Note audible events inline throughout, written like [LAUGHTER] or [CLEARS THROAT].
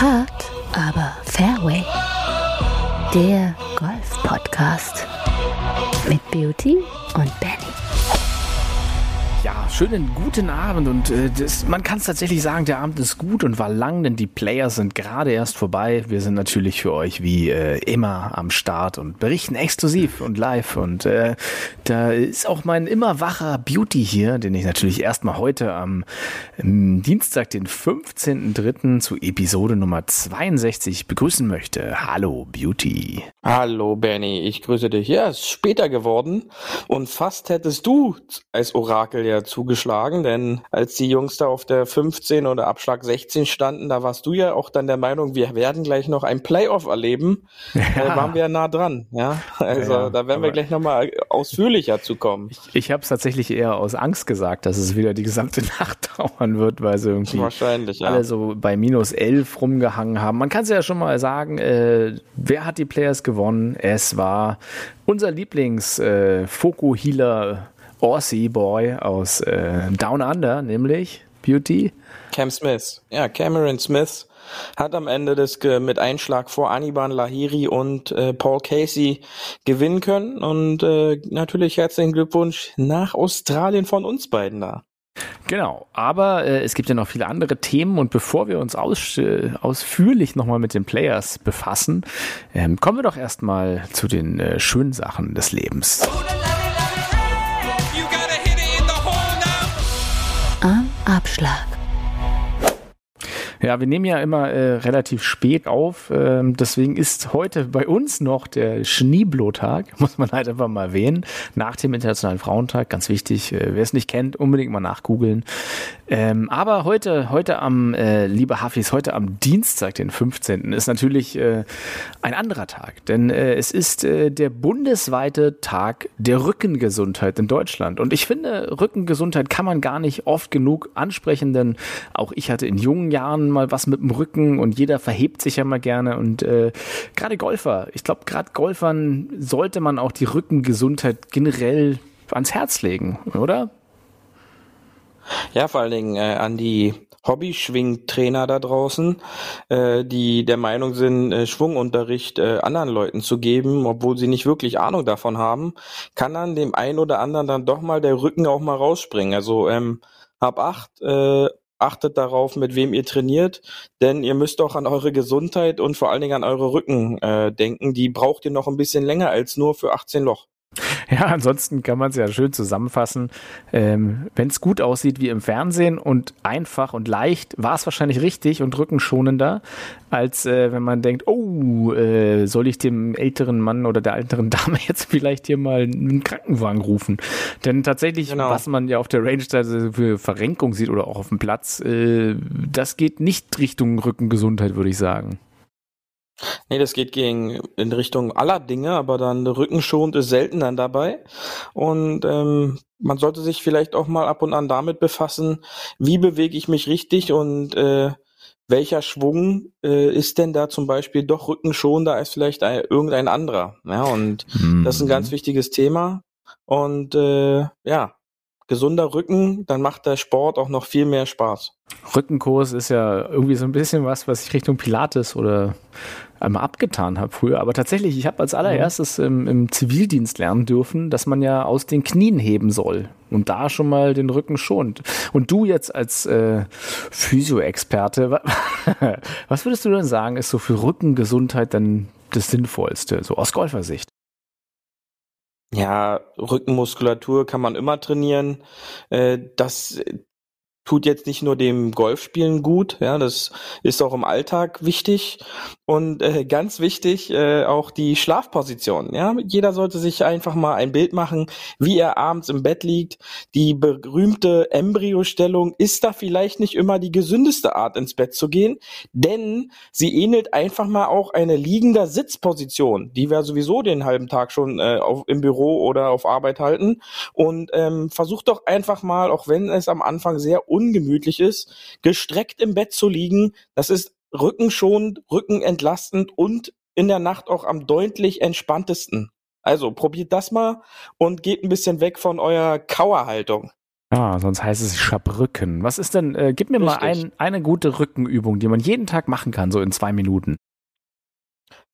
Hard, aber Fairway. Der Golf-Podcast mit Beauty und Benny. Schönen guten Abend und äh, das, man kann es tatsächlich sagen, der Abend ist gut und war lang, denn die Players sind gerade erst vorbei. Wir sind natürlich für euch wie äh, immer am Start und berichten exklusiv und live und äh, da ist auch mein immer wacher Beauty hier, den ich natürlich erstmal heute am ähm, Dienstag, den 15.03. zu Episode Nummer 62 begrüßen möchte. Hallo Beauty. Hallo Benny, ich grüße dich. Ja, es ist später geworden und fast hättest du als Orakel ja zugeschlagen, denn als die Jungs da auf der 15 oder Abschlag 16 standen, da warst du ja auch dann der Meinung, wir werden gleich noch ein Playoff erleben. Ja. Da waren wir ja nah dran, ja. Also ja, da werden wir gleich nochmal ausführlicher zu kommen. Ich, ich habe es tatsächlich eher aus Angst gesagt, dass es wieder die gesamte [LAUGHS] Nacht dauern wird, weil sie irgendwie Wahrscheinlich, ja. alle so bei minus 11 rumgehangen haben. Man kann es ja schon mal sagen, äh, wer hat die Players gewonnen? Es war unser Lieblings-Foku-Healer äh, Aussie Boy aus äh, Down Under, nämlich Beauty. Cam Smith. Ja, Cameron Smith hat am Ende des mit Einschlag vor Aniban Lahiri und äh, Paul Casey gewinnen können und äh, natürlich herzlichen Glückwunsch nach Australien von uns beiden da. Genau, aber äh, es gibt ja noch viele andere Themen und bevor wir uns aus, äh, ausführlich nochmal mit den Players befassen, ähm, kommen wir doch erstmal zu den äh, schönen Sachen des Lebens. Abschlag. Ja, wir nehmen ja immer äh, relativ spät auf. Ähm, deswegen ist heute bei uns noch der Schneeblotag, [LAUGHS] muss man halt einfach mal erwähnen, nach dem Internationalen Frauentag. Ganz wichtig, äh, wer es nicht kennt, unbedingt mal nachgoogeln. Ähm, aber heute, heute am, äh, liebe Hafis, heute am Dienstag, den 15., ist natürlich äh, ein anderer Tag. Denn äh, es ist äh, der bundesweite Tag der Rückengesundheit in Deutschland. Und ich finde, Rückengesundheit kann man gar nicht oft genug ansprechen, denn auch ich hatte in jungen Jahren mal was mit dem Rücken und jeder verhebt sich ja mal gerne. Und äh, gerade Golfer, ich glaube, gerade Golfern sollte man auch die Rückengesundheit generell ans Herz legen, oder? Ja, vor allen Dingen äh, an die Hobby-Schwingtrainer da draußen, äh, die der Meinung sind, äh, Schwungunterricht äh, anderen Leuten zu geben, obwohl sie nicht wirklich Ahnung davon haben, kann dann dem einen oder anderen dann doch mal der Rücken auch mal rausspringen. Also ähm, hab acht, äh, achtet darauf, mit wem ihr trainiert, denn ihr müsst auch an eure Gesundheit und vor allen Dingen an eure Rücken äh, denken. Die braucht ihr noch ein bisschen länger als nur für 18 Loch. [LAUGHS] Ja, ansonsten kann man es ja schön zusammenfassen. Ähm, Wenn es gut aussieht wie im Fernsehen und einfach und leicht, war es wahrscheinlich richtig und rückenschonender, als äh, wenn man denkt, oh, äh, soll ich dem älteren Mann oder der älteren [LAUGHS] Dame jetzt vielleicht hier mal einen Krankenwagen rufen? Denn tatsächlich, genau. was man ja auf der Range für Verrenkung sieht oder auch auf dem Platz, äh, das geht nicht Richtung Rückengesundheit, würde ich sagen. Nee, das geht gegen in Richtung aller Dinge, aber dann rückenschonend ist selten dann dabei. Und ähm, man sollte sich vielleicht auch mal ab und an damit befassen, wie bewege ich mich richtig und äh, welcher Schwung äh, ist denn da zum Beispiel doch rückenschonender als vielleicht ein, irgendein anderer. Ja, und mhm. das ist ein ganz wichtiges Thema. Und äh, ja, gesunder Rücken, dann macht der Sport auch noch viel mehr Spaß. Rückenkurs ist ja irgendwie so ein bisschen was, was ich Richtung Pilates oder einmal abgetan habe früher. Aber tatsächlich, ich habe als allererstes im, im, Zivildienst lernen dürfen, dass man ja aus den Knien heben soll und da schon mal den Rücken schont. Und du jetzt als äh, Physio-Experte, [LAUGHS] was würdest du denn sagen, ist so für Rückengesundheit dann das Sinnvollste, so aus Golfersicht? Ja, Rückenmuskulatur kann man immer trainieren. Äh, das tut jetzt nicht nur dem Golfspielen gut, ja, das ist auch im Alltag wichtig und äh, ganz wichtig äh, auch die Schlafposition. Ja, jeder sollte sich einfach mal ein Bild machen, wie er abends im Bett liegt. Die berühmte Embryostellung ist da vielleicht nicht immer die gesündeste Art ins Bett zu gehen, denn sie ähnelt einfach mal auch eine liegender Sitzposition, die wir sowieso den halben Tag schon äh, auf, im Büro oder auf Arbeit halten. Und ähm, versucht doch einfach mal, auch wenn es am Anfang sehr ungemütlich ist, gestreckt im Bett zu liegen. Das ist rückenschonend, rückenentlastend und in der Nacht auch am deutlich entspanntesten. Also probiert das mal und geht ein bisschen weg von eurer Kauerhaltung. Ah, sonst heißt es Schabrücken. Was ist denn, äh, gib mir Richtig. mal ein, eine gute Rückenübung, die man jeden Tag machen kann, so in zwei Minuten.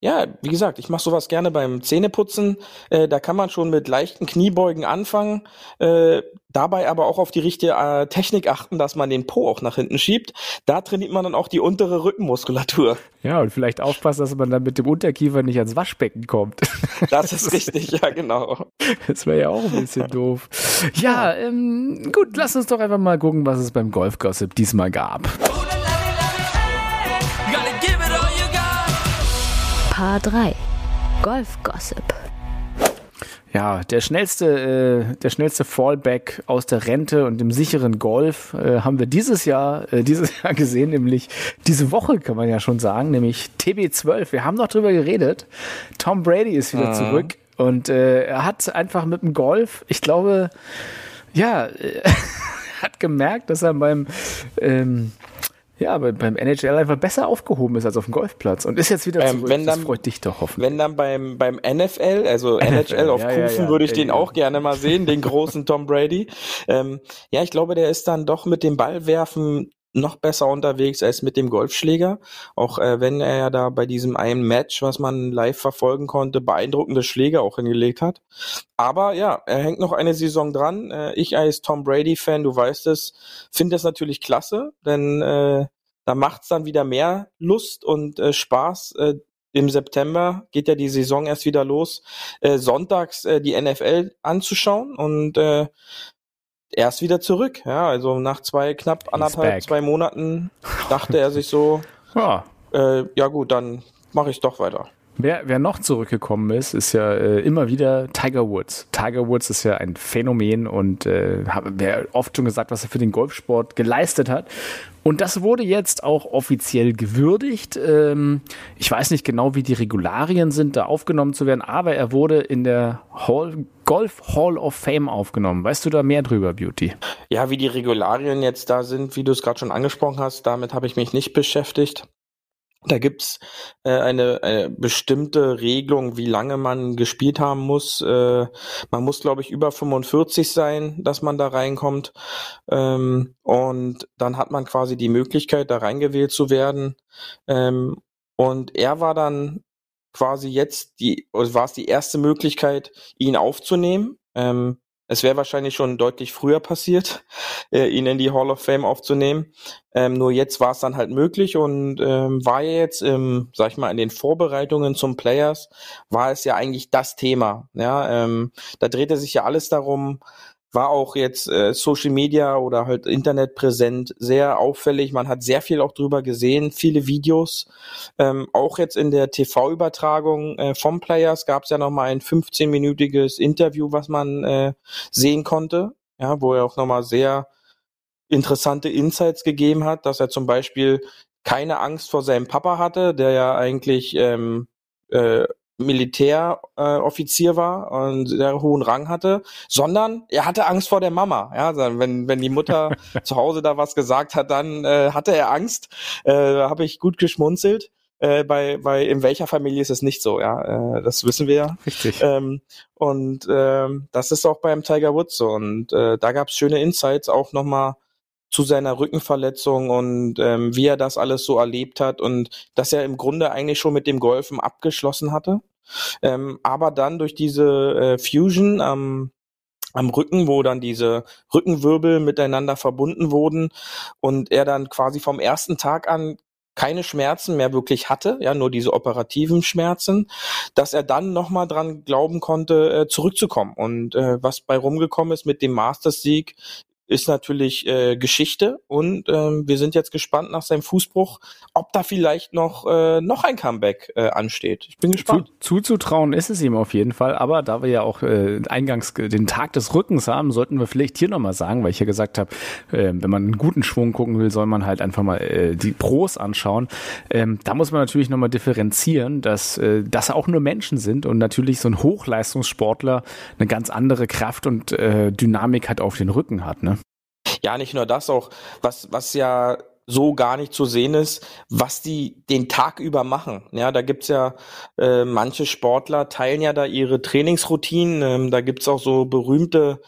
Ja, wie gesagt, ich mache sowas gerne beim Zähneputzen. Äh, da kann man schon mit leichten Kniebeugen anfangen, äh, dabei aber auch auf die richtige äh, Technik achten, dass man den Po auch nach hinten schiebt. Da trainiert man dann auch die untere Rückenmuskulatur. Ja, und vielleicht aufpassen, dass man dann mit dem Unterkiefer nicht ans Waschbecken kommt. [LAUGHS] Das ist richtig, ja, genau. Das wäre ja auch ein bisschen doof. Ja, ähm, gut, lass uns doch einfach mal gucken, was es beim Golf-Gossip diesmal gab. Paar 3 Golf Gossip. Ja, der schnellste, äh, der schnellste Fallback aus der Rente und dem sicheren Golf äh, haben wir dieses Jahr, äh, dieses [LAUGHS] Jahr gesehen, nämlich diese Woche kann man ja schon sagen, nämlich TB12. Wir haben noch drüber geredet. Tom Brady ist wieder mhm. zurück und äh, er hat einfach mit dem Golf, ich glaube, ja, äh, [LAUGHS] hat gemerkt, dass er beim ähm, ja, aber beim NHL einfach besser aufgehoben ist als auf dem Golfplatz und ist jetzt wieder zurück. Ähm, wenn dann, das freut dich doch hoffentlich. Wenn dann beim, beim NFL, also NFL, NHL auf ja, Kufen, ja, ja, würde ich den auch gerne mal sehen, den großen Tom Brady. Ähm, ja, ich glaube, der ist dann doch mit dem Ballwerfen noch besser unterwegs als mit dem Golfschläger. Auch äh, wenn er ja da bei diesem einen Match, was man live verfolgen konnte, beeindruckende Schläge auch hingelegt hat. Aber ja, er hängt noch eine Saison dran. Äh, ich als Tom Brady-Fan, du weißt es, finde das natürlich klasse, denn äh, da macht's dann wieder mehr Lust und äh, Spaß. Äh, Im September geht ja die Saison erst wieder los, äh, sonntags äh, die NFL anzuschauen und äh, er ist wieder zurück. Ja, also nach zwei, knapp anderthalb, zwei Monaten dachte er sich so, [LAUGHS] ja, äh, ja gut, dann mache ich doch weiter. Wer, wer noch zurückgekommen ist, ist ja äh, immer wieder Tiger Woods. Tiger Woods ist ja ein Phänomen und äh, wer oft schon gesagt, was er für den Golfsport geleistet hat. Und das wurde jetzt auch offiziell gewürdigt. Ähm, ich weiß nicht genau, wie die Regularien sind, da aufgenommen zu werden, aber er wurde in der Hall, Golf Hall of Fame aufgenommen. Weißt du da mehr drüber, Beauty? Ja, wie die Regularien jetzt da sind, wie du es gerade schon angesprochen hast, damit habe ich mich nicht beschäftigt. Da gibt's äh, eine, eine bestimmte Regelung, wie lange man gespielt haben muss. Äh, man muss, glaube ich, über 45 sein, dass man da reinkommt. Ähm, und dann hat man quasi die Möglichkeit, da reingewählt zu werden. Ähm, und er war dann quasi jetzt die, war es die erste Möglichkeit, ihn aufzunehmen. Ähm, es wäre wahrscheinlich schon deutlich früher passiert, äh, ihn in die Hall of Fame aufzunehmen. Ähm, nur jetzt war es dann halt möglich und ähm, war jetzt, im, sag ich mal, in den Vorbereitungen zum Players, war es ja eigentlich das Thema. Ja, ähm, da drehte sich ja alles darum, war auch jetzt äh, Social Media oder halt Internet präsent, sehr auffällig. Man hat sehr viel auch drüber gesehen, viele Videos. Ähm, auch jetzt in der TV-Übertragung äh, vom Players gab es ja nochmal ein 15-minütiges Interview, was man äh, sehen konnte, ja, wo er auch nochmal sehr interessante Insights gegeben hat, dass er zum Beispiel keine Angst vor seinem Papa hatte, der ja eigentlich ähm, äh, Militäroffizier äh, war und sehr hohen Rang hatte, sondern er hatte Angst vor der Mama. Ja, wenn wenn die Mutter [LAUGHS] zu Hause da was gesagt hat, dann äh, hatte er Angst. Äh, habe ich gut geschmunzelt. Äh, bei bei in welcher Familie ist es nicht so? Ja, äh, das wissen wir ja. Richtig. Ähm, und ähm, das ist auch beim Tiger Woods so. Und äh, da gab es schöne Insights auch nochmal zu seiner Rückenverletzung und ähm, wie er das alles so erlebt hat und dass er im Grunde eigentlich schon mit dem Golfen abgeschlossen hatte. Ähm, aber dann durch diese äh, Fusion am am Rücken, wo dann diese Rückenwirbel miteinander verbunden wurden und er dann quasi vom ersten Tag an keine Schmerzen mehr wirklich hatte, ja, nur diese operativen Schmerzen, dass er dann nochmal dran glauben konnte, äh, zurückzukommen. Und äh, was bei rumgekommen ist mit dem Masters-Sieg, ist natürlich äh, Geschichte und ähm, wir sind jetzt gespannt nach seinem Fußbruch, ob da vielleicht noch äh, noch ein Comeback äh, ansteht. Ich bin gespannt. Zu, zuzutrauen ist es ihm auf jeden Fall, aber da wir ja auch äh, eingangs den Tag des Rückens haben, sollten wir vielleicht hier nochmal sagen, weil ich ja gesagt habe, äh, wenn man einen guten Schwung gucken will, soll man halt einfach mal äh, die Pros anschauen. Ähm, da muss man natürlich nochmal differenzieren, dass äh, das auch nur Menschen sind und natürlich so ein Hochleistungssportler eine ganz andere Kraft und äh, Dynamik hat auf den Rücken hat. Ne? Ja, nicht nur das, auch was, was ja so gar nicht zu sehen ist, was die den Tag über machen. Ja, da gibt's ja äh, manche Sportler teilen ja da ihre Trainingsroutinen. Ähm, da gibt's auch so berühmte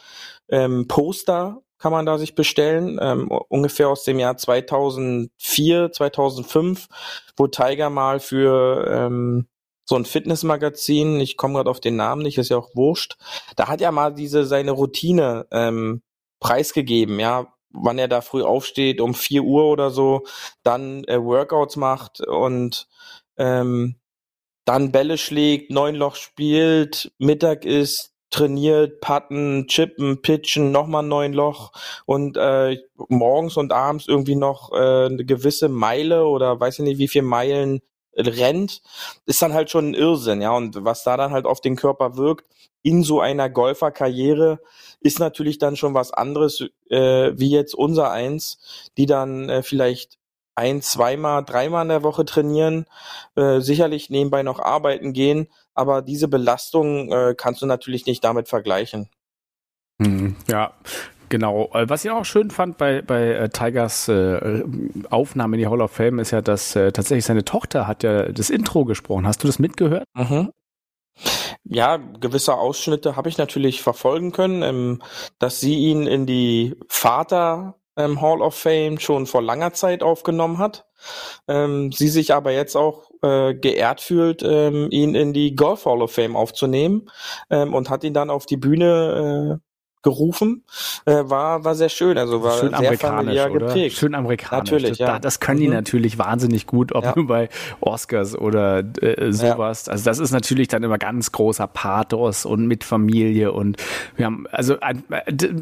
ähm, Poster kann man da sich bestellen, ähm, ungefähr aus dem Jahr 2004, 2005, wo Tiger mal für ähm, so ein Fitnessmagazin, ich komme gerade auf den Namen nicht, ist ja auch wurscht, da hat er mal diese seine Routine ähm, preisgegeben, ja, wann er da früh aufsteht, um vier Uhr oder so, dann äh, Workouts macht und ähm, dann Bälle schlägt, neun Loch spielt, Mittag ist, trainiert, putten, chippen, pitchen, nochmal neun Loch und äh, morgens und abends irgendwie noch äh, eine gewisse Meile oder weiß ich nicht wie viel Meilen rennt, ist dann halt schon ein Irrsinn, ja. Und was da dann halt auf den Körper wirkt, in so einer Golferkarriere, ist natürlich dann schon was anderes, äh, wie jetzt unser eins, die dann äh, vielleicht ein, zweimal, dreimal in der Woche trainieren, äh, sicherlich nebenbei noch arbeiten gehen, aber diese Belastung äh, kannst du natürlich nicht damit vergleichen. Hm, ja, Genau. Äh, was ich auch schön fand bei, bei äh, Tigers äh, Aufnahme in die Hall of Fame ist ja, dass äh, tatsächlich seine Tochter hat ja das Intro gesprochen. Hast du das mitgehört? Mhm. Ja, gewisse Ausschnitte habe ich natürlich verfolgen können, ähm, dass sie ihn in die Vater ähm, Hall of Fame schon vor langer Zeit aufgenommen hat. Ähm, sie sich aber jetzt auch äh, geehrt fühlt, ähm, ihn in die Golf Hall of Fame aufzunehmen ähm, und hat ihn dann auf die Bühne äh, gerufen, äh, war, war sehr schön, also war schön sehr familiär oder? geprägt. Schön amerikanisch. Natürlich, das, ja. das können die Mhm. natürlich wahnsinnig gut, ob Ja. nur bei Oscars oder äh, sowas. Also das ist natürlich dann immer ganz großer Pathos und mit Familie und wir haben, also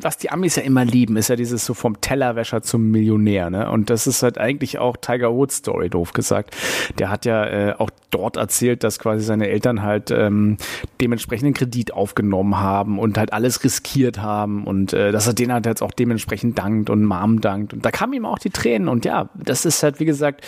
was die Amis ja immer lieben, ist ja dieses so vom Tellerwäscher zum Millionär, ne? Und das ist halt eigentlich auch Tiger Woods Story, doof gesagt. Der hat ja äh, auch dort erzählt, dass quasi seine Eltern halt ähm, dementsprechend einen Kredit aufgenommen haben und halt alles riskiert haben und äh, dass er denen halt jetzt auch dementsprechend dankt und Mom dankt. Und da kamen ihm auch die Tränen und ja, das ist halt, wie gesagt,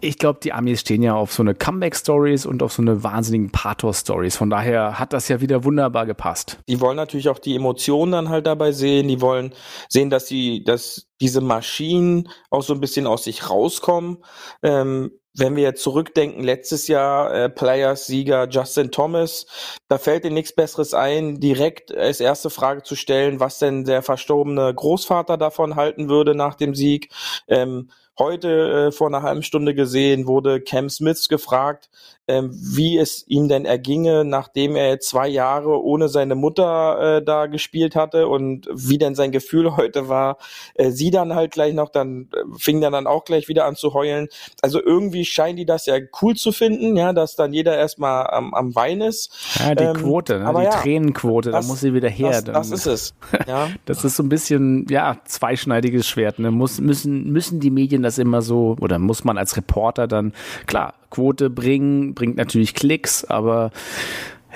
ich glaube, die Amis stehen ja auf so eine Comeback-Stories und auf so eine wahnsinnigen Pathos-Stories. Von daher hat das ja wieder wunderbar gepasst. Die wollen natürlich auch die Emotionen dann halt dabei sehen. Die wollen sehen, dass die, dass diese Maschinen auch so ein bisschen aus sich rauskommen. Ähm, wenn wir jetzt zurückdenken, letztes Jahr äh, Players-Sieger Justin Thomas, da fällt dir nichts Besseres ein, direkt als erste Frage zu stellen, was denn der verstorbene Großvater davon halten würde nach dem Sieg. Ähm, heute äh, vor einer halben Stunde gesehen wurde Cam Smith gefragt, wie es ihm denn erginge, nachdem er jetzt zwei Jahre ohne seine Mutter äh, da gespielt hatte und wie denn sein Gefühl [LAUGHS] heute war. Äh, sie dann halt gleich noch, dann äh, fing dann, dann auch gleich wieder an zu heulen. Also irgendwie scheinen die das ja cool zu finden, ja, dass dann jeder erstmal am, am Wein ist. Ja, die Ähm, Quote, ne? aber die ja, Tränenquote, da das- muss sie wieder her. Das, Dann- das ist es. Ja. [LAUGHS] Das ist so ein bisschen, ja, zweischneidiges Schwert. Ne? Muss, müssen, müssen die Medien das immer so, oder muss man als Reporter dann, klar, Quote bringen, bringt natürlich Klicks, aber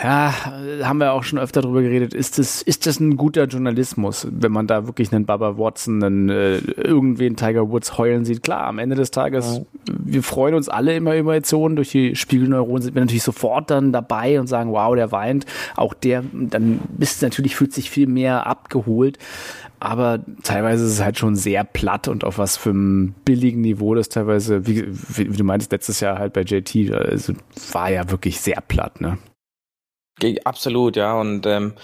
ja, haben wir auch schon öfter drüber geredet, ist das, ist das ein guter Journalismus, wenn man da wirklich einen Baba Watson, einen, äh, irgendwen Tiger Woods heulen sieht? Klar, am Ende des Tages, wir freuen uns alle immer über Emotionen, durch die Spiegelneuronen sind wir natürlich sofort dann dabei und sagen, wow, der weint. Auch der, dann bist natürlich, fühlt sich viel mehr abgeholt. Aber teilweise ist es halt schon sehr platt und auf was für einem billigen Niveau das teilweise, wie, wie, wie du meintest, letztes Jahr halt bei JT, also war ja wirklich sehr platt, ne? Absolut, ja. Und ähm,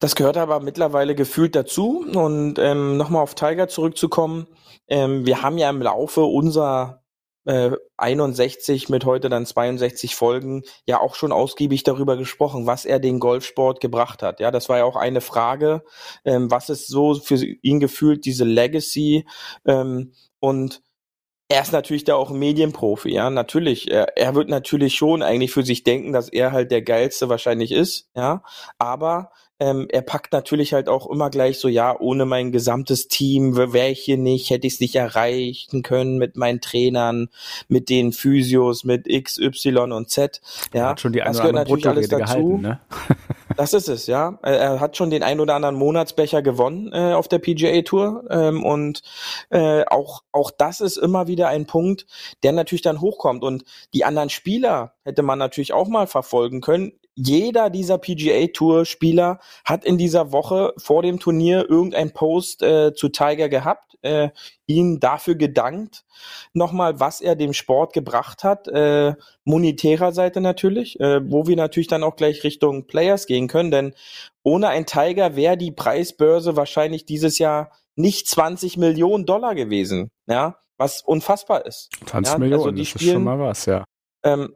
das gehört aber mittlerweile gefühlt dazu. Und ähm, nochmal auf Tiger zurückzukommen. Ähm, wir haben ja im Laufe unserer äh, 61 mit heute dann 62 Folgen ja auch schon ausgiebig darüber gesprochen, was er den Golfsport gebracht hat. Ja, das war ja auch eine Frage, ähm, was ist so für ihn gefühlt diese Legacy ähm, und er ist natürlich da auch ein Medienprofi, ja, natürlich. Er, er wird natürlich schon eigentlich für sich denken, dass er halt der geilste wahrscheinlich ist, ja. Aber ähm, er packt natürlich halt auch immer gleich so, ja, ohne mein gesamtes Team wäre ich hier nicht, hätte ich es nicht erreichen können mit meinen Trainern, mit den Physios, mit X, Y und Z. Ja, Hat schon die das gehört natürlich alles dazu. gehalten, ne? [LAUGHS] Das ist es, ja. Er hat schon den ein oder anderen Monatsbecher gewonnen äh, auf der PGA Tour ähm, und äh, auch auch das ist immer wieder ein Punkt, der natürlich dann hochkommt und die anderen Spieler hätte man natürlich auch mal verfolgen können. Jeder dieser PGA Tour Spieler hat in dieser Woche vor dem Turnier irgendein Post äh, zu Tiger gehabt, äh, ihn dafür gedankt, nochmal, was er dem Sport gebracht hat, äh, monetärer Seite natürlich, äh, wo wir natürlich dann auch gleich Richtung Players gehen können, denn ohne ein Tiger wäre die Preisbörse wahrscheinlich dieses Jahr nicht 20 Millionen Dollar gewesen, ja, was unfassbar ist. 20 ja? Millionen, also die das spielen, ist schon mal was, ja. Ähm,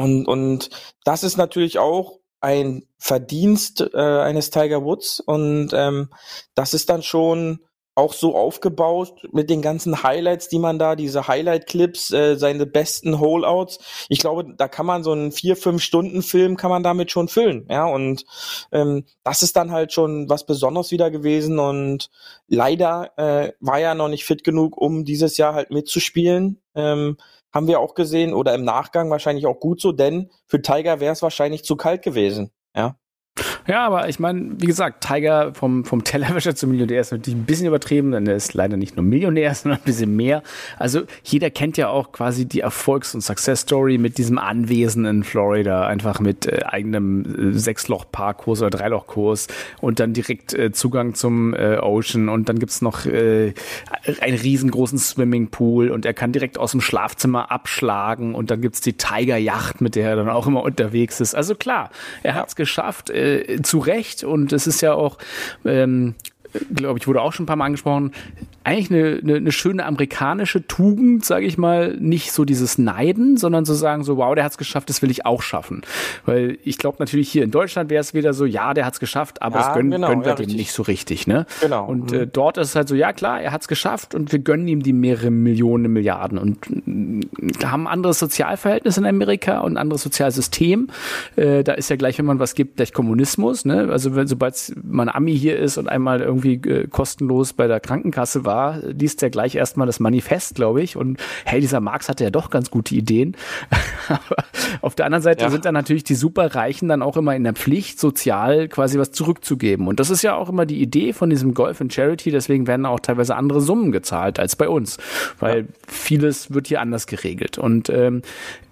und, und das ist natürlich auch ein Verdienst äh, eines Tiger Woods und ähm, das ist dann schon auch so aufgebaut mit den ganzen Highlights, die man da, diese Highlight-Clips, äh, seine besten Holeouts. Ich glaube, da kann man so einen vier, fünf Stunden Film kann man damit schon füllen, ja. Und ähm, das ist dann halt schon was Besonderes wieder gewesen. Und leider äh, war er noch nicht fit genug, um dieses Jahr halt mitzuspielen. Ähm, haben wir auch gesehen oder im Nachgang wahrscheinlich auch gut so, denn für Tiger wäre es wahrscheinlich zu kalt gewesen. Ja. Ja, aber ich meine, wie gesagt, Tiger vom, vom Tellerwäscher zum Millionär ist natürlich ein bisschen übertrieben, denn er ist leider nicht nur Millionär, [LAUGHS] sondern ein bisschen mehr. Also jeder kennt ja auch quasi die Erfolgs- und Success-Story mit diesem Anwesen in Florida, einfach mit äh, eigenem äh, Sechsloch-Parkkurs oder Dreiloch-Kurs und dann direkt äh, Zugang zum äh, Ocean und dann gibt's noch äh, einen riesengroßen Swimmingpool und er kann direkt aus dem Schlafzimmer abschlagen und dann gibt's die Tiger-Yacht, mit der er dann auch immer unterwegs ist. Also klar, er hat's geschafft, äh, zu Recht. Und es ist ja auch, ähm, glaube ich, wurde auch schon ein paar Mal angesprochen, eigentlich eine, eine, eine schöne amerikanische Tugend, sage ich mal, nicht so dieses Neiden, sondern zu sagen so, wow, der hat's geschafft, das will ich auch schaffen. Weil ich glaube natürlich hier in Deutschland wäre es wieder so, ja, der hat's geschafft, aber Ja, es gönnen, genau, gönnen wir ja, dem richtig. nicht so richtig, ne? Genau. Und Mhm. äh, dort ist es halt so, ja klar, er hat's geschafft und wir gönnen ihm die mehrere Millionen, Milliarden und mm, haben ein anderes Sozialverhältnis in Amerika und ein anderes Sozialsystem. Äh, da ist ja gleich, wenn man was gibt, gleich Kommunismus, ne? Also wenn sobald man Ami hier ist und einmal irgendwie äh, kostenlos bei der Krankenkasse war, liest er gleich erstmal das Manifest, glaube ich. Und hey, dieser Marx hatte ja doch ganz gute Ideen. [LAUGHS] Aber auf der anderen Seite Ja. sind dann natürlich die Superreichen dann auch immer in der Pflicht, sozial quasi was zurückzugeben. Und das ist ja auch immer die Idee von diesem Golf and Charity. Deswegen werden auch teilweise andere Summen gezahlt als bei uns, weil vieles wird hier anders geregelt. Und ähm,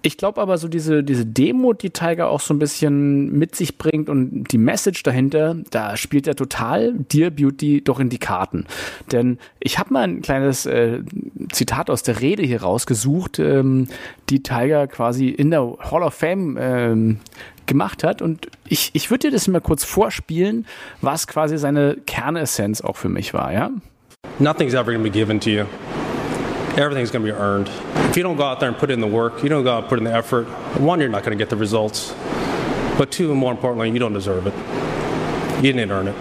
ich glaube aber so diese, diese Demut, die Tiger auch so ein bisschen mit sich bringt und die Message dahinter, da spielt er total Dear Beauty doch in die Karten. Denn ich habe mal ein kleines äh, Zitat aus der Rede hier rausgesucht, ähm, die Tiger quasi in der Hall of Fame ähm, gemacht hat. Und ich, ich würde dir das mal kurz vorspielen, was quasi seine Kernessenz auch für mich war, ja? Nothing's ever to be given to you. Everything's to be earned. If you don't go out there and put in the work, you don't go out and put in the effort, one, you're not to get the results. But two, more importantly, you don't deserve it. You didn't earn it.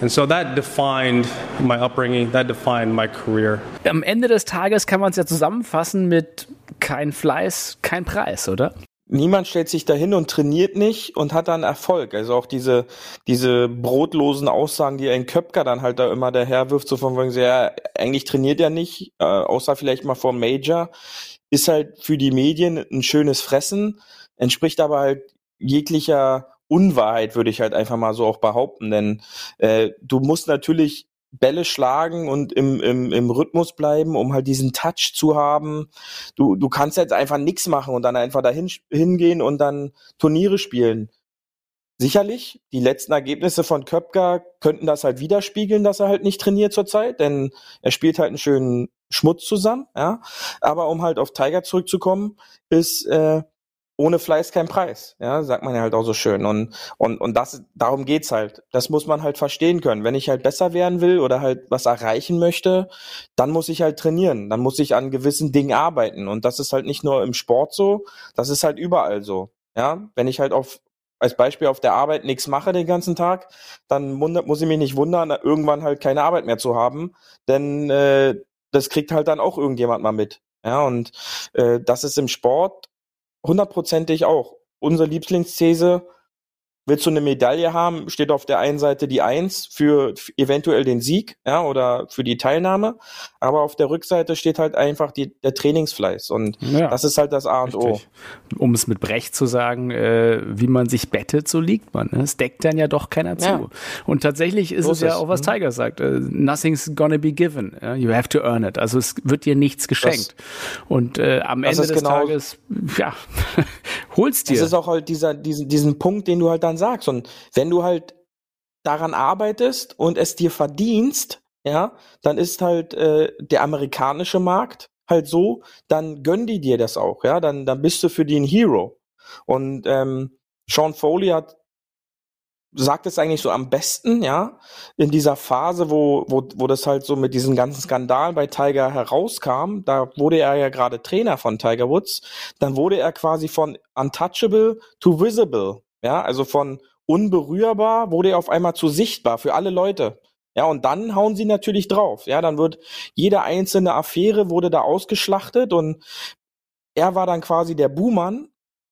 And so that defined my upbringing, that defined my career. Am Ende des Tages kann man es ja zusammenfassen mit kein Fleiß, kein Preis, oder? niemand stellt sich dahin und trainiert nicht und hat dann Erfolg. Also auch diese, diese brotlosen Aussagen, die ein Köpker dann halt da immer daherwirft, so von wegen, ja, eigentlich trainiert er nicht, äh, außer vielleicht mal vor dem Major, ist halt für die Medien ein schönes Fressen, entspricht aber halt jeglicher Unwahrheit, würde ich halt einfach mal so auch behaupten. Denn äh, du musst natürlich Bälle schlagen und im, im, im Rhythmus bleiben, um halt diesen Touch zu haben. Du, du kannst jetzt einfach nichts machen und dann einfach dahin hingehen und dann Turniere spielen. Sicherlich, die letzten Ergebnisse von Köpker könnten das halt widerspiegeln, dass er halt nicht trainiert zurzeit, denn er spielt halt einen schönen Schmutz zusammen, ja. Aber um halt auf Tiger zurückzukommen, ist äh, ohne Fleiß kein Preis, ja, sagt man ja halt auch so schön. Und, und, und das, darum geht's halt. Das muss man halt verstehen können. Wenn ich halt besser werden will oder halt was erreichen möchte, dann muss ich halt trainieren. Dann muss ich an gewissen Dingen arbeiten. Und das ist halt nicht nur im Sport so, das ist halt überall so. Ja, wenn ich halt auf, als Beispiel auf der Arbeit nichts mache den ganzen Tag, dann muss ich mich nicht wundern, irgendwann halt keine Arbeit mehr zu haben, denn äh, das kriegt halt dann auch irgendjemand mal mit. Ja, und äh, das ist im Sport hundertprozentig auch. Unsere Lieblingsthese, Willst du eine Medaille haben, steht auf der einen Seite die Eins für eventuell den Sieg, ja, oder für die Teilnahme. Aber auf der Rückseite steht halt einfach die, der Trainingsfleiß. Und ja, das ist halt das A und richtig. O. Um es mit Brecht zu sagen, äh, wie man sich bettet, so liegt man. Ne? Es deckt dann ja doch keiner zu. Ja. Und tatsächlich ist so es ja auch, was mhm. Tiger sagt. Uh, nothing's gonna be given. Uh, you have to earn it. Also es wird dir nichts geschenkt. Das, und äh, am Ende des genau, Tages, [LAUGHS] ja, holst dir. Das ist auch halt dieser, diesen, diesen Punkt, den du halt dann sagst. Und wenn du halt daran arbeitest und es dir verdienst, ja, dann ist halt äh, der amerikanische Markt halt so, dann gönn die dir das auch, ja, dann, dann bist du für die ein Hero. Und ähm, Sean Foley hat sagt es eigentlich so am besten, ja, in dieser Phase, wo, wo, wo das halt so mit diesen ganzen Skandalen bei Tiger herauskam, da wurde er ja gerade Trainer von Tiger Woods, dann wurde er quasi von untouchable to visible, ja, also von unberührbar wurde er auf einmal zu sichtbar für alle Leute. Ja, und dann hauen sie natürlich drauf. Ja, dann wird jede einzelne Affäre wurde da ausgeschlachtet und er war dann quasi der Buhmann,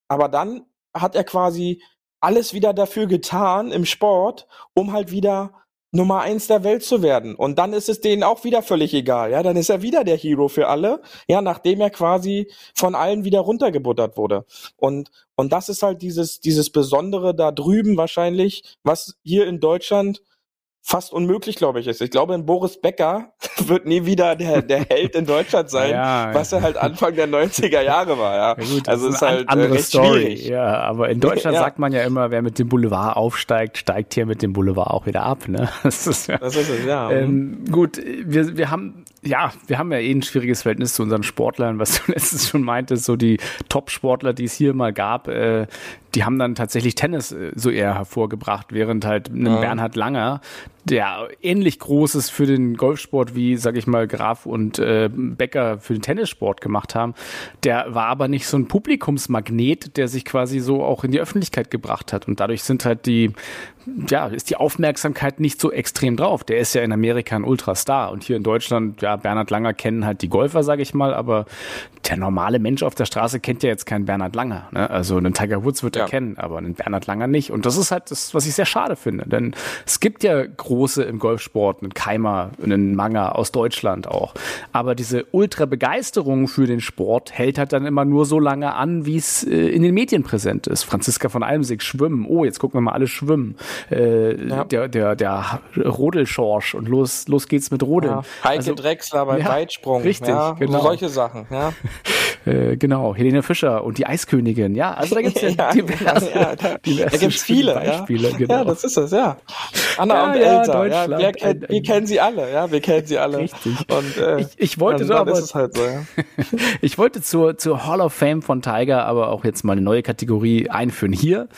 aber dann hat er quasi alles wieder dafür getan im Sport, um halt wieder Nummer eins der Welt zu werden. Und dann ist es denen auch wieder völlig egal. Ja, dann ist er wieder der Hero für alle. Ja, nachdem er quasi von allen wieder runtergebuttert wurde. Und, und das ist halt dieses, dieses Besondere da drüben wahrscheinlich, was hier in Deutschland fast unmöglich, glaube ich, ist. Ich glaube, ein Boris Becker [LAUGHS] wird nie wieder der, der Held in Deutschland sein, ja, was er halt Anfang der 90er Jahre war. Ja. ja gut, also ist, ist halt andere recht Story. Schwierig. Ja, aber in Deutschland [LAUGHS] ja. sagt man ja immer, wer mit dem Boulevard aufsteigt, steigt hier mit dem Boulevard auch wieder ab. Ne? [LAUGHS] Das ist ja. Das ist es, ja. Ähm, gut, wir, wir haben ja, wir haben ja eh ein schwieriges Verhältnis zu unseren Sportlern, was du letztens schon meintest, so die Top-Sportler, die es hier mal gab, äh, die haben dann tatsächlich Tennis äh, so eher hervorgebracht, während halt ein ja. Bernhard Langer, der ähnlich groß ist für den Golfsport wie, sag ich mal, Graf und äh, Becker für den Tennissport gemacht haben, der war aber nicht so ein Publikumsmagnet, der sich quasi so auch in die Öffentlichkeit gebracht hat. Und dadurch sind halt die ja, ist die Aufmerksamkeit nicht so extrem drauf. Der ist ja in Amerika ein Ultrastar und hier in Deutschland, ja, Bernhard Langer kennen halt die Golfer, sage ich mal, aber der normale Mensch auf der Straße kennt ja jetzt keinen Bernhard Langer. Ne? Also einen Tiger Woods wird ja. Kennen, aber einen Bernhard Langer nicht. Und das ist halt das, was ich sehr schade finde, denn es gibt ja große im Golfsport, einen Keimer, einen Manger aus Deutschland auch. Aber diese Ultra-Begeisterung für den Sport hält halt dann immer nur so lange an, wie es äh, in den Medien präsent ist. Franziska von Almsig schwimmen. Oh, jetzt gucken wir mal alle schwimmen äh, ja. der, der, der Rodelschorsch und los, los geht's mit Rodeln. Ja. Heike also, Drechsler beim ja, Weitsprung. Richtig, ja, genau. Solche Sachen, ja. [LAUGHS] äh, genau, Helene Fischer und die Eiskönigin, ja. Also da gibt's ja, [LAUGHS] diverse, ja, da, diverse da gibt's viele Beispiele. Ja. Genau. ja, das ist es, ja. Anna und Elsa, ja, wir, kenn, wir kennen sie alle, ja, wir kennen sie alle. Richtig. Und, äh, ich, ich wollte so, aber, halt so, ja. [LAUGHS] ich wollte zur, zur Hall of Fame von Tiger aber auch jetzt mal eine neue Kategorie einführen hier,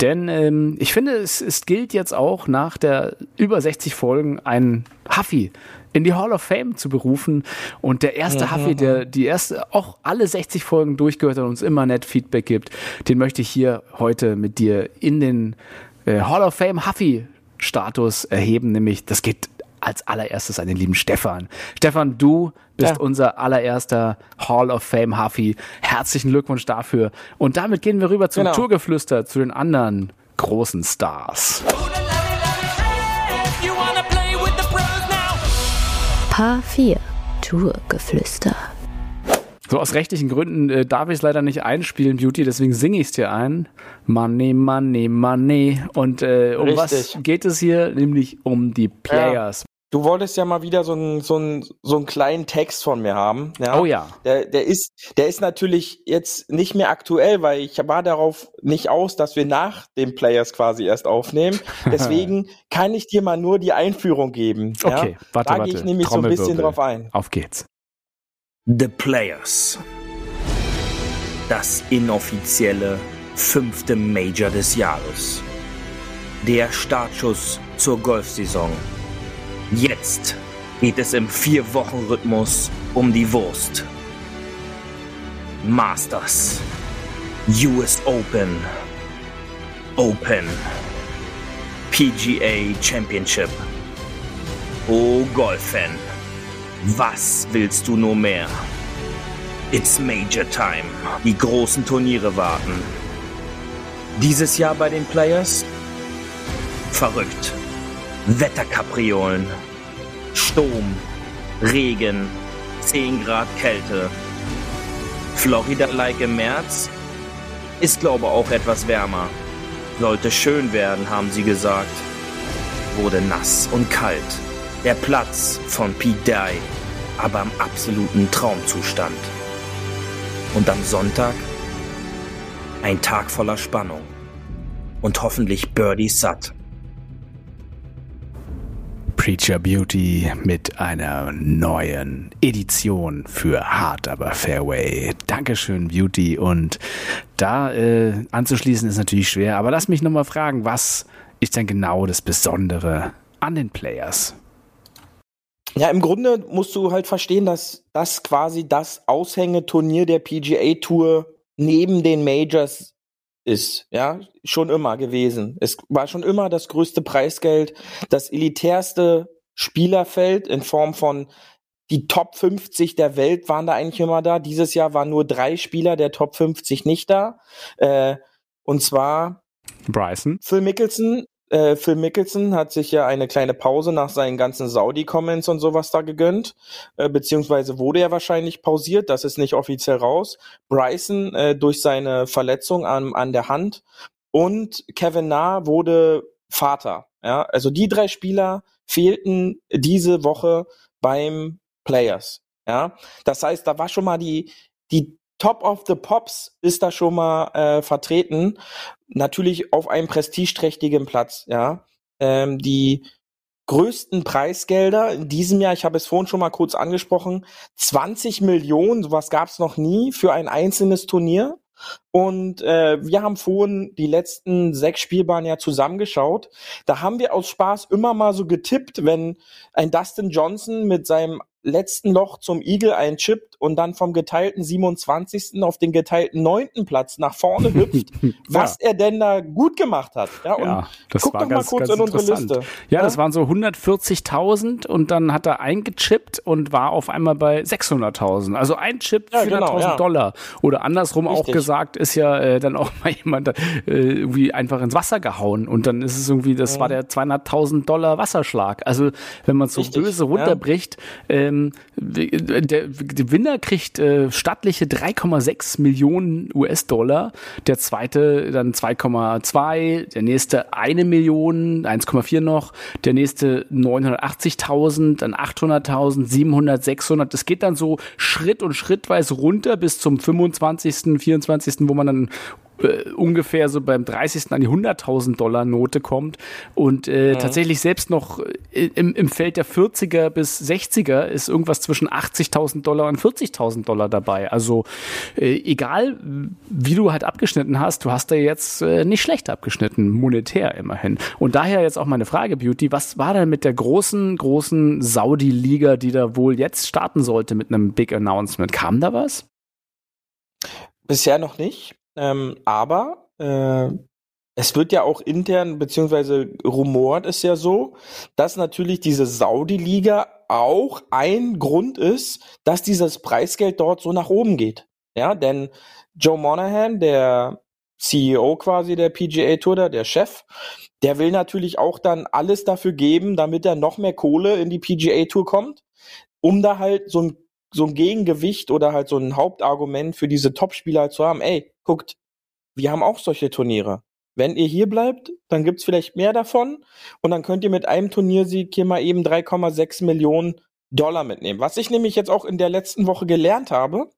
denn ähm, ich finde, es ist gilt jetzt auch nach der über 60 Folgen einen Huffy in die Hall of Fame zu berufen. Und der erste mhm. Huffy, der die erste, auch alle 60 Folgen durchgehört hat und uns immer nett Feedback gibt, den möchte ich hier heute mit dir in den äh, Hall of Fame Huffy Status erheben, nämlich das geht als allererstes an den lieben Stefan. Stefan, du bist ja. unser allererster Hall of Fame Huffy. Herzlichen Glückwunsch dafür. Und damit gehen wir rüber zum genau. Tourgeflüster, zu den anderen großen Stars. Paar 4 Tourgeflüster. So, aus rechtlichen Gründen äh, darf ich es leider nicht einspielen, Beauty, deswegen singe ich es dir ein. Money, money, money. Und äh, um Richtig. was geht es hier? Nämlich um die Players. Du wolltest ja mal wieder so einen so einen so einen kleinen Text von mir haben. Ja? Oh ja. Der, der ist der ist natürlich jetzt nicht mehr aktuell, weil ich war darauf nicht aus, dass wir nach den Players quasi erst aufnehmen. [LAUGHS] Deswegen kann ich dir mal nur die Einführung geben. Okay, ja? warte, da gehe ich nämlich so ein bisschen drauf ein. Auf geht's. The Players. Das inoffizielle fünfte Major des Jahres. Der Startschuss zur Golfsaison Jetzt geht es im Vier-Wochen-Rhythmus um die Wurst. Masters. US Open. Open. PGA Championship. Oh Golf-Fan. Was willst du nur mehr? It's Major Time. Die großen Turniere warten. Dieses Jahr bei den Players verrückt. Wetterkapriolen, Sturm, Regen, 10 Grad Kälte. Florida-like im März ist glaube auch etwas wärmer. Sollte schön werden, haben sie gesagt. Wurde nass und kalt. Der Platz von Pete Dye, aber im absoluten Traumzustand. Und am Sonntag ein Tag voller Spannung. Und hoffentlich Birdie satt. Preacher Beauty mit einer neuen Edition für Hard aber Fairway. Dankeschön, Beauty. Und da äh, anzuschließen ist natürlich schwer, aber lass mich nochmal fragen, was ist denn genau das Besondere an den Players? Ja, im Grunde musst du halt verstehen, dass das quasi das Aushängeturnier der PGA Tour neben den Majors ist, ja, schon immer gewesen. Es war schon immer das größte Preisgeld, das elitärste Spielerfeld in Form von die Top 50 der Welt waren da eigentlich immer da. Dieses Jahr waren nur drei Spieler der Top 50 nicht da. Äh, und zwar Bryson. Phil Mickelson, äh, Phil Mickelson hat sich ja eine kleine Pause nach seinen ganzen Saudi-Comments und sowas da gegönnt, äh, beziehungsweise wurde er wahrscheinlich pausiert, das ist nicht offiziell raus. Bryson äh, durch seine Verletzung an, an der Hand und Kevin Na wurde Vater. Ja, also die drei Spieler fehlten diese Woche beim Players. Ja, das heißt, da war schon mal die die Top of the Pops ist da schon mal äh, vertreten. Natürlich auf einem prestigeträchtigen Platz, ja. Ähm, die größten Preisgelder in diesem Jahr, ich habe es vorhin schon mal kurz angesprochen, 20 Millionen, sowas gab es noch nie für ein einzelnes Turnier. Und äh, wir haben vorhin die letzten sechs Spielbahnen ja zusammengeschaut. Da haben wir aus Spaß immer mal so getippt, wenn ein Dustin Johnson mit seinem letzten Loch zum Igel einchippt und dann vom geteilten 27. auf den geteilten 9. Platz nach vorne hüpft, [LAUGHS] ja. was er denn da gut gemacht hat. Ja, und Ja, das guck war doch ganz, mal kurz in unsere. Liste. Ja, das waren so 140.000 und dann hat er eingechippt und war auf einmal bei 600.000. Also ein Chip, Ja, 400.000 genau, ja. Dollar. Oder andersrum auch Richtig. gesagt, ist ja äh, dann auch mal [LAUGHS] jemand äh, irgendwie einfach ins Wasser gehauen und dann ist es irgendwie, das war der 200.000 Dollar Wasserschlag. Also wenn man es so Richtig, böse ja. runterbricht, ähm, der Gewinner kriegt äh, stattliche 3,6 Millionen US-Dollar, der zweite dann 2,2, der nächste eine Million, 1,4 noch, der nächste 980.000, dann 800.000, 700, 600. Das geht dann so Schritt und schrittweise runter bis zum 25., 24., wo man dann äh, ungefähr so beim 30. an die 100.000 Dollar Note kommt und äh, tatsächlich selbst noch äh, im, im Feld der 40er bis 60er ist irgendwas zwischen 80.000 Dollar und 40.000 Dollar dabei. Also äh, egal wie du halt abgeschnitten hast, du hast da jetzt äh, nicht schlecht abgeschnitten, monetär immerhin. Und daher jetzt auch meine Frage, Beauty, was war denn mit der großen, großen Saudi-Liga, die da wohl jetzt starten sollte mit einem Big Announcement? Kam da was? Bisher noch nicht. Ähm, aber äh, es wird ja auch intern, beziehungsweise rumort ist ja so, dass natürlich diese Saudi-Liga auch ein Grund ist, dass dieses Preisgeld dort so nach oben geht. Ja, denn Joe Monahan, der CEO quasi der PGA Tour, da, der Chef, der will natürlich auch dann alles dafür geben, damit er noch mehr Kohle in die PGA Tour kommt, um da halt so ein so ein Gegengewicht oder halt so ein Hauptargument für diese Topspieler zu haben, ey, guckt, wir haben auch solche Turniere. Wenn ihr hier bleibt, dann gibt's vielleicht mehr davon und dann könnt ihr mit einem Turniersieg hier mal eben 3,6 Millionen Dollar mitnehmen. Was ich nämlich jetzt auch in der letzten Woche gelernt habe,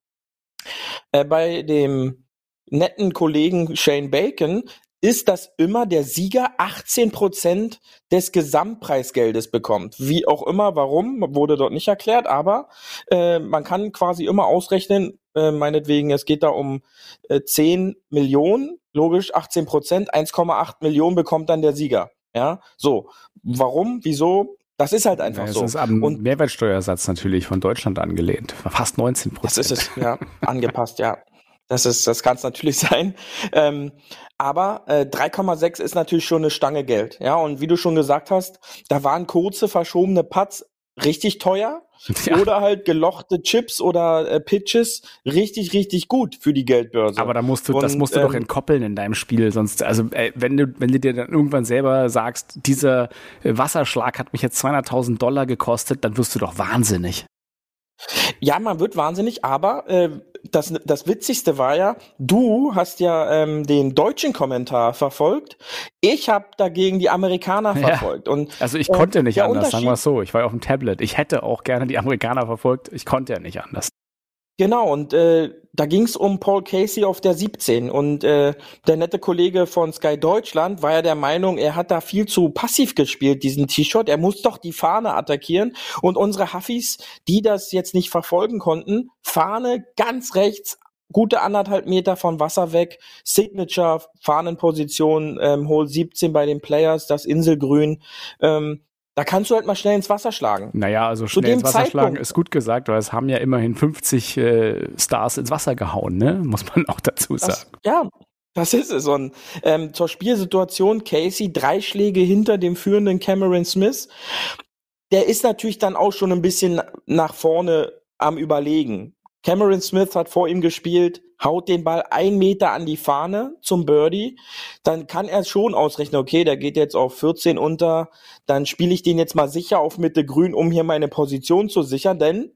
äh, bei dem netten Kollegen Shane Bacon, ist, dass immer der Sieger 18 Prozent des Gesamtpreisgeldes bekommt. Wie auch immer, warum, wurde dort nicht erklärt, aber äh, man kann quasi immer ausrechnen, äh, meinetwegen, es geht da um äh, 10 Millionen, logisch 18 Prozent, 1,8 Millionen bekommt dann der Sieger. Ja, so. Warum, wieso? Das ist halt einfach Ja, so. ist am Und Mehrwertsteuersatz natürlich von Deutschland angelehnt. Fast 19 Das Prozent. ist es, ja, angepasst, ja. Das ist, das kann es natürlich [LAUGHS] sein. Ähm, aber äh, 3,6 ist natürlich schon eine Stange Geld, ja. Und wie du schon gesagt hast, da waren kurze verschobene Putts richtig teuer. [LAUGHS] ja. oder halt gelochte Chips oder äh, Pitches richtig, richtig gut für die Geldbörse. Aber da musst du, Und, das musst du ähm, doch entkoppeln in deinem Spiel, sonst, also äh, wenn du, wenn du dir dann irgendwann selber sagst, dieser Wasserschlag hat mich jetzt 200.000 Dollar gekostet, dann wirst du doch wahnsinnig. Ja, man wird wahnsinnig, aber äh, das, das Witzigste war ja, du hast ja ähm, den deutschen Kommentar verfolgt. Ich habe dagegen die Amerikaner ja. verfolgt. Und, also ich konnte nicht anders, sagen wir es so. Ich war ja auf dem Tablet. Ich hätte auch gerne die Amerikaner verfolgt. Ich konnte ja nicht anders. Genau, und äh, da ging es um Paul Casey auf der 17. Und äh, der nette Kollege von Sky Deutschland war ja der Meinung, er hat da viel zu passiv gespielt, diesen T-Shirt. Er muss doch die Fahne attackieren. Und unsere Huffis, die das jetzt nicht verfolgen konnten, Fahne ganz rechts, gute anderthalb Meter von Wasser weg, Signature, Fahnenposition, ähm, Hole 17 bei den Players, das Inselgrün. Ähm, da kannst du halt mal schnell ins Wasser schlagen. Naja, also schnell ins Wasser Zeitpunkt, schlagen ist gut gesagt, weil es haben ja immerhin 50 äh, Stars ins Wasser gehauen, ne? [LAUGHS] Muss man auch dazu sagen. Das, ja, das ist es. Und ähm, zur Spielsituation, Casey, drei Schläge hinter dem führenden Cameron Smith. Der ist natürlich dann auch schon ein bisschen nach vorne am Überlegen. Cameron Smith hat vor ihm gespielt, haut den Ball ein Meter an die Fahne zum Birdie, dann kann er schon ausrechnen, okay, der geht jetzt auf 14 unter, dann spiele ich den jetzt mal sicher auf Mitte grün, um hier meine Position zu sichern, denn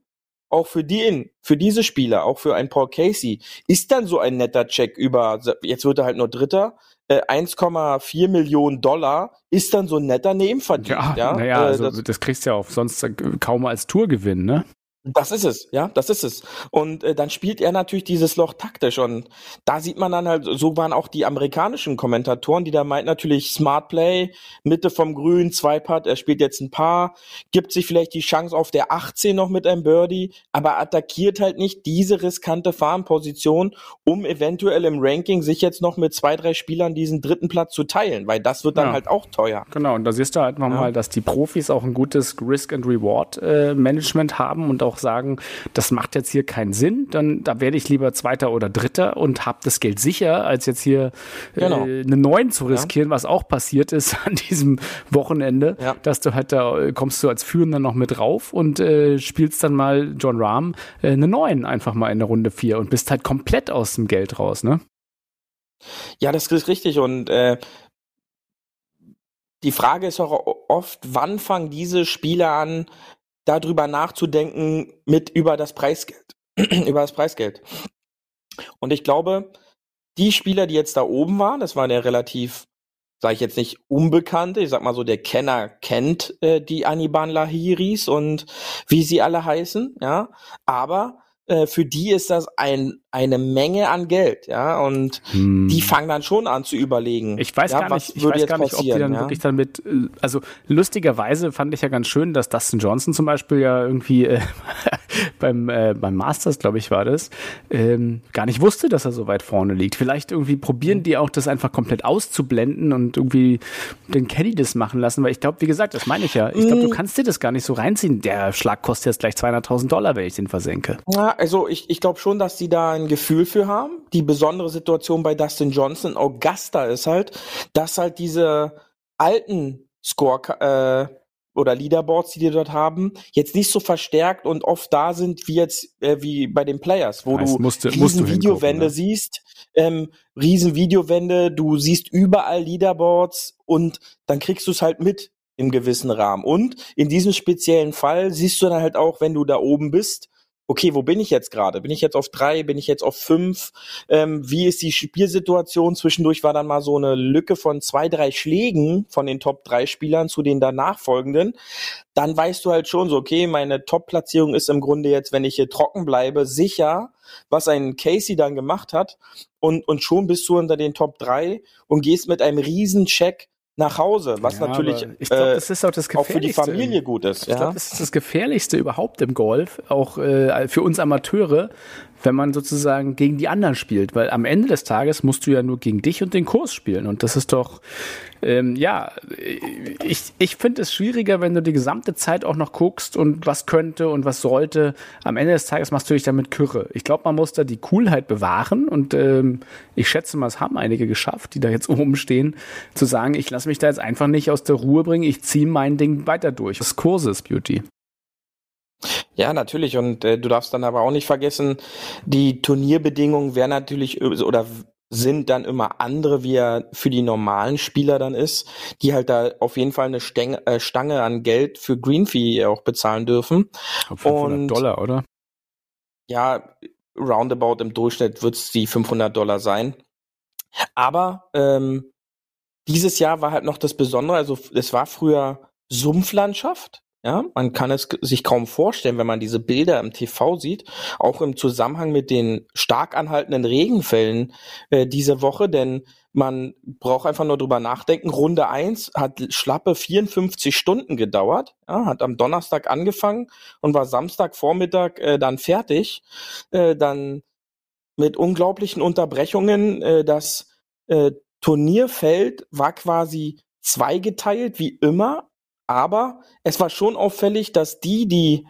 auch für den, für diese Spieler, auch für einen Paul Casey, ist dann so ein netter Check über, jetzt wird er halt nur Dritter, 1,4 äh, Millionen Dollar ist dann so ein netter Nebenverdienst. Ja, ja? naja, äh, also das, das kriegst du ja auch sonst kaum als Tourgewinn, ne? Das ist es, ja, das ist es. Und äh, dann spielt er natürlich dieses Loch taktisch und da sieht man dann halt, so waren auch die amerikanischen Kommentatoren, die da meint natürlich Smart Play, Mitte vom Grün, zwei Putt, er spielt jetzt ein Paar, gibt sich vielleicht die Chance auf der 18 noch mit einem Birdie, aber attackiert halt nicht diese riskante Farmposition, um eventuell im Ranking sich jetzt noch mit zwei, drei Spielern diesen dritten Platz zu teilen, weil das wird dann ja. halt auch teuer. Genau, und da siehst du halt nochmal, ja. dass die Profis auch ein gutes Risk and Reward äh, Management haben und auch auch sagen, das macht jetzt hier keinen Sinn, dann da werde ich lieber Zweiter oder Dritter und habe das Geld sicher, als jetzt hier genau. äh, eine Neun zu riskieren, ja. was auch passiert ist [LAUGHS] an diesem Wochenende, ja. dass du halt da äh, kommst du als Führender noch mit drauf und äh, spielst dann mal John Rahm äh, eine Neun einfach mal in der Runde vier und bist halt komplett aus dem Geld raus, ne? Ja, das ist richtig und äh, die Frage ist auch oft, wann fangen diese Spieler an, darüber nachzudenken mit über das Preisgeld, [CLEARS THROAT] über das Preisgeld. Und ich glaube, die Spieler, die jetzt da oben waren, das waren ja relativ, sage ich jetzt nicht unbekannte, ich sag mal so, der Kenner kennt äh, die Aniban Lahiris und wie sie alle heißen, ja, aber äh, für die ist das ein eine Menge an Geld, ja, und hm. die fangen dann schon an zu überlegen. Ich weiß ja, gar nicht, ich weiß gar nicht, ob die dann ja? wirklich damit, äh, also lustigerweise fand ich ja ganz schön, dass Dustin Johnson zum Beispiel ja irgendwie äh, [LAUGHS] beim, äh, beim Masters, glaube ich, war das, ähm, gar nicht wusste, dass er so weit vorne liegt. Vielleicht irgendwie probieren die auch das einfach komplett auszublenden und irgendwie den Caddy das machen lassen, weil ich glaube, wie gesagt, das meine ich ja. Ich glaube, du mm. kannst dir das gar nicht so reinziehen. Der Schlag kostet jetzt gleich 200.000 Dollar, wenn ich den versenke. Ja, also ich, ich glaube schon, dass die da ein Gefühl für haben. Die besondere Situation bei Dustin Johnson, Augusta ist halt, dass halt diese alten Score, äh, oder Leaderboards, die die dort haben, jetzt nicht so verstärkt und oft da sind wie jetzt äh, wie bei den Players, wo du musst, riesen Videowände ne? siehst, ähm, riesen Videowände, du siehst überall Leaderboards und dann kriegst du es halt mit im gewissen Rahmen. Und in diesem speziellen Fall siehst du dann halt auch, wenn du da oben bist, okay, wo bin ich jetzt gerade? Bin ich jetzt auf drei? Bin ich jetzt auf fünf? Ähm, wie ist die Spielsituation? Zwischendurch war dann mal so eine Lücke von zwei, drei Schlägen von den Top drei Spielern zu den danach folgenden. Dann weißt du halt schon so, okay, meine Top-Platzierung ist im Grunde jetzt, wenn ich hier trocken bleibe, sicher, was ein Casey dann gemacht hat. Und, und schon bist du unter den Top drei und gehst mit einem riesen Check nach Hause, was ja, natürlich ich glaub, das ist auch, das auch für die Familie gut ist. Ich ja? glaube, das ist das Gefährlichste überhaupt im Golf, auch äh, für uns Amateure, wenn man sozusagen gegen die anderen spielt, weil am Ende des Tages musst du ja nur gegen dich und den Kurs spielen und das ist doch, ähm, ja, ich, ich finde es schwieriger, wenn du die gesamte Zeit auch noch guckst und was könnte und was sollte. Am Ende des Tages machst du dich damit kürre. Ich glaube, man muss da die Coolheit bewahren und ähm, ich schätze mal, es haben einige geschafft, die da jetzt [LAUGHS] oben stehen, zu sagen, ich lasse mich da jetzt einfach nicht aus der Ruhe bringen, ich ziehe mein Ding weiter durch. Das Kurses Beauty. Ja, natürlich. Und äh, du darfst dann aber auch nicht vergessen, die Turnierbedingungen wären natürlich oder sind dann immer andere, wie er für die normalen Spieler dann ist, die halt da auf jeden Fall eine Stange, äh, Stange an Geld für Greenfee auch bezahlen dürfen. 500 Und, Dollar, oder? Ja, roundabout im Durchschnitt wird es die 500 Dollar sein. Aber ähm, dieses Jahr war halt noch das Besondere, also es war früher Sumpflandschaft, ja, man kann es sich kaum vorstellen, wenn man diese Bilder im TV sieht, auch im Zusammenhang mit den stark anhaltenden Regenfällen äh, diese Woche, denn man braucht einfach nur drüber nachdenken. Runde eins hat schlappe 54 Stunden gedauert, ja, hat am Donnerstag angefangen und war Samstagvormittag äh, dann fertig. Äh, dann mit unglaublichen Unterbrechungen. Äh, das äh, Turnierfeld war quasi zweigeteilt, wie immer, aber es war schon auffällig, dass die, die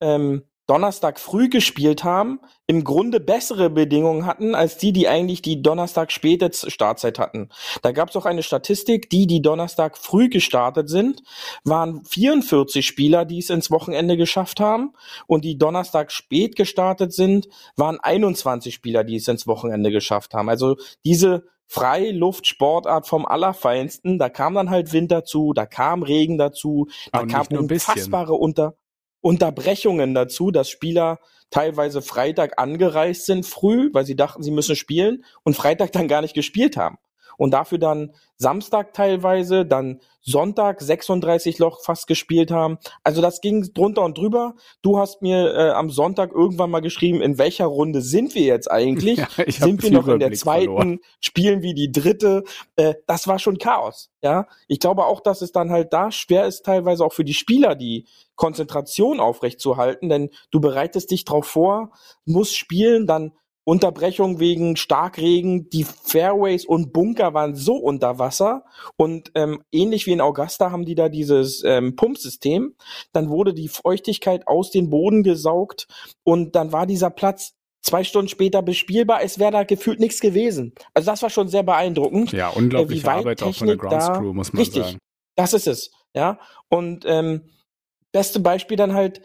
ähm, Donnerstag früh gespielt haben, im Grunde bessere Bedingungen hatten als die, die eigentlich die Donnerstag späte Startzeit hatten. Da gab es auch eine Statistik, die, die Donnerstag früh gestartet sind, waren 44 Spieler, die es ins Wochenende geschafft haben und die Donnerstag spät gestartet sind, waren 21 Spieler, die es ins Wochenende geschafft haben. Also diese Freiluftsportart vom Allerfeinsten. Da kam dann halt Wind dazu, da kam Regen dazu, da Aber kam unfassbare Unter Unterbrechungen dazu, dass Spieler teilweise Freitag angereist sind früh, weil sie dachten, sie müssen spielen und Freitag dann gar nicht gespielt haben und dafür dann Samstag teilweise, dann Sonntag 36 Loch fast gespielt haben. Also das ging drunter und drüber. Du hast mir äh, am Sonntag irgendwann mal geschrieben, in welcher Runde sind wir jetzt eigentlich? [LAUGHS] Ja, sind wir noch in der zweiten? Verloren. Spielen wie die dritte? Äh, das war schon Chaos. Ja, ich glaube auch, dass es dann halt da schwer ist, teilweise auch für die Spieler die Konzentration aufrechtzuerhalten, denn du bereitest dich drauf vor, musst spielen, dann Unterbrechung wegen Starkregen. Die Fairways und Bunker waren so unter Wasser und ähm, ähnlich wie in Augusta haben die da dieses ähm, Pumpsystem. Dann wurde die Feuchtigkeit aus dem Boden gesaugt und dann war dieser Platz zwei Stunden später bespielbar. Es wäre da gefühlt nichts gewesen. Also das war schon sehr beeindruckend. Ja, unglaubliche äh, Arbeit auch von der Grounds Crew, muss man richtig, sagen. Das ist es. Ja und ähm, beste Beispiel dann halt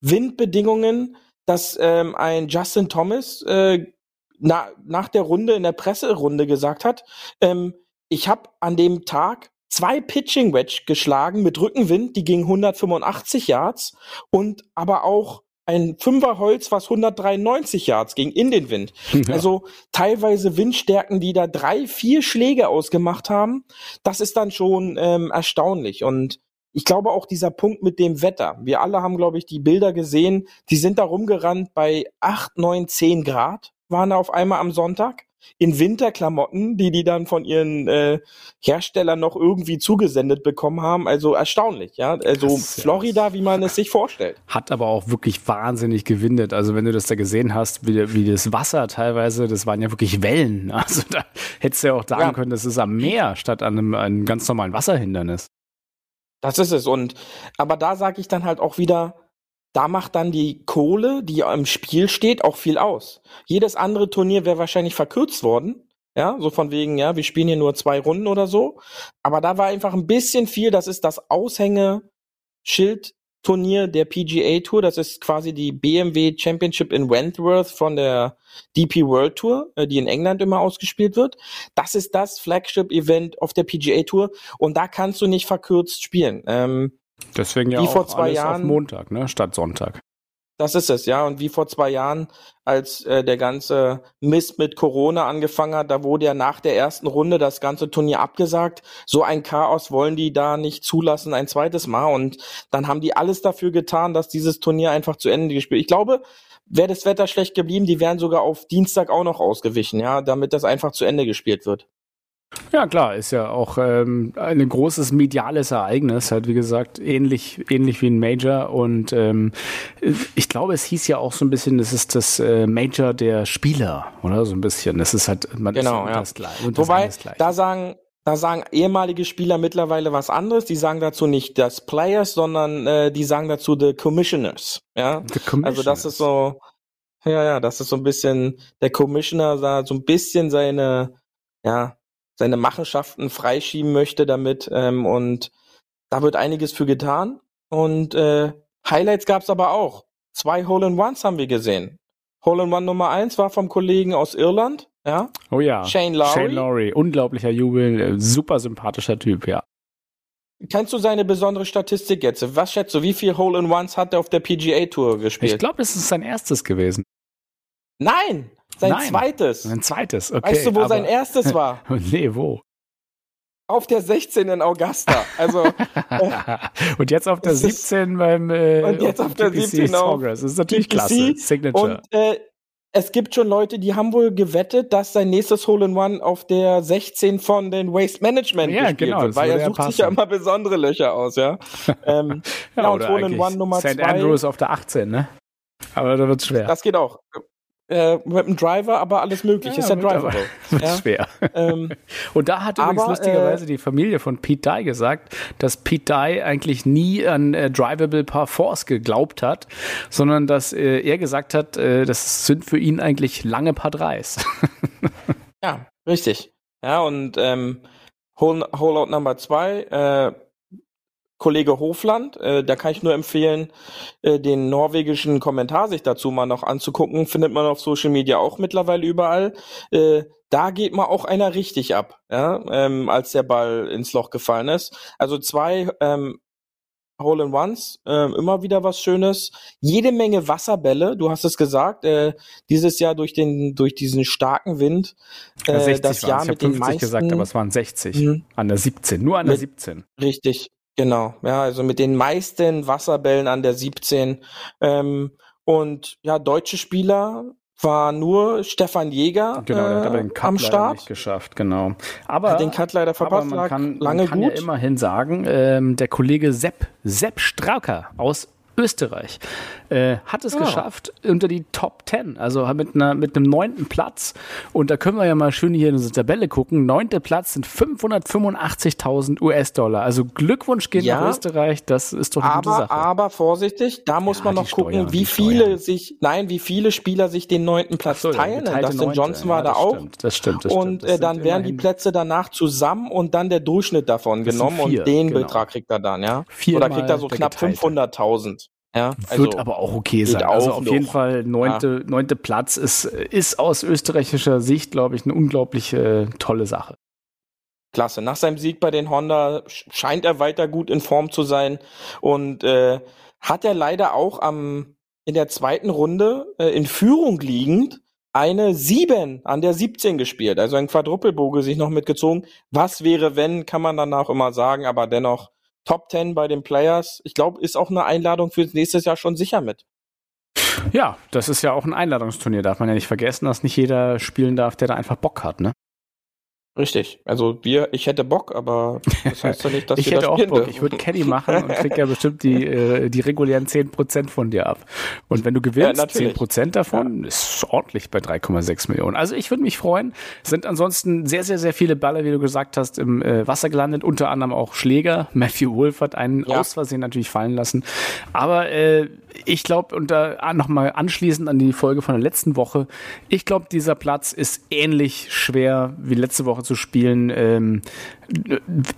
Windbedingungen dass ähm, ein Justin Thomas äh, na, nach der Runde in der Presserunde gesagt hat, ähm, ich habe an dem Tag zwei Pitching Wedge geschlagen mit Rückenwind, die ging 185 Yards und aber auch ein Fünferholz, was 193 Yards ging in den Wind. Ja. Also teilweise Windstärken, die da drei, vier Schläge ausgemacht haben. Das ist dann schon ähm, erstaunlich. Und ich glaube auch dieser Punkt mit dem Wetter. Wir alle haben, glaube ich, die Bilder gesehen. Die sind da rumgerannt bei 8, 9, 10 Grad waren da auf einmal am Sonntag in Winterklamotten, die die dann von ihren äh, Herstellern noch irgendwie zugesendet bekommen haben. Also erstaunlich, ja. Also Krass, Florida, wie man es sich vorstellt. Hat aber auch wirklich wahnsinnig gewindet. Also wenn du das da gesehen hast, wie, wie das Wasser teilweise, das waren ja wirklich Wellen. [LAUGHS] Also da hättest du ja auch sagen ja. können, das ist am Meer statt an einem, einem ganz normalen Wasserhindernis. Das ist es. Und aber da sage ich dann halt auch wieder, da macht dann die Kohle, die im Spiel steht, auch viel aus. Jedes andere Turnier wäre wahrscheinlich verkürzt worden. Ja, so von wegen, ja, wir spielen hier nur zwei Runden oder so. Aber da war einfach ein bisschen viel. Das ist das Aushängeschild-Turnier der PGA Tour. Das ist quasi die BMW Championship in Wentworth von der DP World Tour, äh, die in England immer ausgespielt wird. Das ist das Flagship-Event auf der PGA Tour. Und da kannst du nicht verkürzt spielen. Ähm, Deswegen ja wie auch vor zwei alles Jahren, auf Montag, ne, statt Sonntag. Das ist es, ja. Und wie vor zwei Jahren, als äh, der ganze Mist mit Corona angefangen hat, da wurde ja nach der ersten Runde das ganze Turnier abgesagt. So ein Chaos wollen die da nicht zulassen ein zweites Mal. Und dann haben die alles dafür getan, dass dieses Turnier einfach zu Ende gespielt. Ich glaube, wäre das Wetter schlecht geblieben, die wären sogar auf Dienstag auch noch ausgewichen, ja, damit das einfach zu Ende gespielt wird. Ja, klar, ist ja auch ähm, ein großes mediales Ereignis, halt wie gesagt, ähnlich, ähnlich wie ein Major. Und ähm, ich glaube, es hieß ja auch so ein bisschen, das ist das äh, Major der Spieler, oder? So ein bisschen. Das ist halt, man genau, ist ja. das gleich. Und Wobei, da sagen, da sagen ehemalige Spieler mittlerweile was anderes. Die sagen dazu nicht das Players, sondern äh, die sagen dazu the Commissioners. Ja, the Commissioners. also das ist so, ja, ja, das ist so ein bisschen der Commissioner da so ein bisschen seine, ja, seine Machenschaften freischieben möchte damit. Ähm, und da wird einiges für getan. Und äh, Highlights gab's aber auch. Zwei Hole-in-Ones haben wir gesehen. Hole-in-One Nummer eins war vom Kollegen aus Irland, ja. Oh ja. Shane Lowry. Shane Lowry, unglaublicher Jubel, äh, super sympathischer Typ, ja. Kennst du seine besondere Statistik jetzt? Was schätzt du, wie viel Hole-in-Ones hat er auf der PGA Tour gespielt? Ich glaube, das ist sein erstes gewesen. Nein, sein Nein. zweites. Sein zweites, okay. weißt du, wo aber- sein erstes war? [LAUGHS] nee, wo? Auf der 16 in Augusta. Also, [LAUGHS] und jetzt auf der es ist- 17 beim äh, Und jetzt auf der TPC 17 auf Sawgrass. Das ist natürlich TPC klasse. Signature. und äh, es gibt schon Leute, die haben wohl gewettet, dass sein nächstes Hole-in-One auf der 16 von den Waste Management Ja, gespielt genau, wird, weil er sucht sich ja passen. immer besondere Löcher aus, ja. [LAUGHS] ähm, ja, ja, und Hole-in-One Nummer St. zwei. Andrews auf der 18, ne? Aber da wird's schwer. Das geht auch. Äh, mit dem Driver, aber alles möglich. ist ja wird aber- Driver. [LAUGHS] wird Ja. schwer. ähm, [LAUGHS] Und da hat übrigens Aber, lustigerweise die Familie von Pete Dye gesagt, dass Pete Dye eigentlich nie an äh, Drivable Par Fours geglaubt hat, sondern dass äh, er gesagt hat, äh, das sind für ihn eigentlich lange Par Dreis. [LAUGHS] Ja, richtig. Ja, und ähm, Hole- zwei, äh, Kollege Hofland, äh, da kann ich nur empfehlen, äh, den norwegischen Kommentar sich dazu mal noch anzugucken. Findet man auf Social Media auch mittlerweile überall. Äh, da geht mal auch einer richtig ab, ja, ähm, als der Ball ins Loch gefallen ist. Also zwei ähm, Hole-in-Ones, ähm, immer wieder was Schönes. Jede Menge Wasserbälle, du hast es gesagt, äh, dieses Jahr durch den durch diesen starken Wind, äh, 60 das. Jahr ich mit habe den 50 meisten gesagt, aber es waren 60 Mhm. an der 17, nur an der Mit- 17. Richtig, genau. Ja, also mit den meisten Wasserbällen an der 17. Ähm, und ja, deutsche Spieler war nur Stefan Jäger Genau, der hat aber äh, den Cut am Start. nicht geschafft, genau. Aber Hat den Cut leider aber verpasst, man lag kann, lange man kann gut. ja immerhin sagen, ähm, der Kollege Sepp, Sepp Strauker aus Österreich äh, hat es Ja. geschafft unter die Top 10, also mit, einer, mit einem neunten Platz. Und da können wir ja mal schön hier in unsere Tabelle gucken. Neunter Platz sind 585.000 US-Dollar. Also Glückwunsch gehen Ja. nach Österreich. Das ist doch eine gute aber, Sache. aber vorsichtig, da muss Ja, man noch gucken, Steuern, wie viele Steuern. sich, nein, wie viele Spieler sich den neunten Platz So, teilen. Dustin. Johnson war Ja, da das auch. Stimmt, das stimmt, das und stimmt. Das äh, dann werden die Plätze danach zusammen und dann der Durchschnitt davon Das genommen vier, und den genau. Betrag kriegt er dann, ja. Viermal Oder kriegt er so knapp geteilte. 500.000. Ja, Wird aber auch okay sein. Also auf jeden noch. Fall neunte, neunte Platz ist, ist aus österreichischer Sicht, glaube ich, eine unglaublich äh, tolle Sache. Klasse. Nach seinem Sieg bei den Honda sch- scheint er weiter gut in Form zu sein und äh, hat er leider auch am in der zweiten Runde äh, in Führung liegend eine 7 an der 17 gespielt, also ein Quadruppelboge sich noch mitgezogen. Was wäre, wenn, kann man danach immer sagen, aber dennoch Top 10 bei den Players. Ich glaube, ist auch eine Einladung fürs nächste Jahr schon sicher mit. Ja, das ist ja auch ein Einladungsturnier, darf man ja nicht vergessen, dass nicht jeder spielen darf, der da einfach Bock hat, ne? Richtig. Also wir, ich hätte Bock, aber das heißt ja nicht, [LAUGHS] dass ich hätte da auch Bock. dürfen. Ich würde Caddy machen und krieg ja bestimmt die, [LAUGHS] äh, die regulären 10% von dir ab. Und wenn du gewinnst, Ja, natürlich. 10% davon ist ordentlich bei 3,6 Millionen. Also ich würde mich freuen. Es sind ansonsten sehr, sehr, sehr viele Baller, wie du gesagt hast, im äh, Wasser gelandet. Unter anderem auch Schläger. [LAUGHS] Matthew Wolf hat einen Ja. aus Versehen natürlich fallen lassen. Aber äh, ich glaube, und da nochmal anschließend an die Folge von der letzten Woche, ich glaube, dieser Platz ist ähnlich schwer wie letzte Woche zu spielen. Ähm,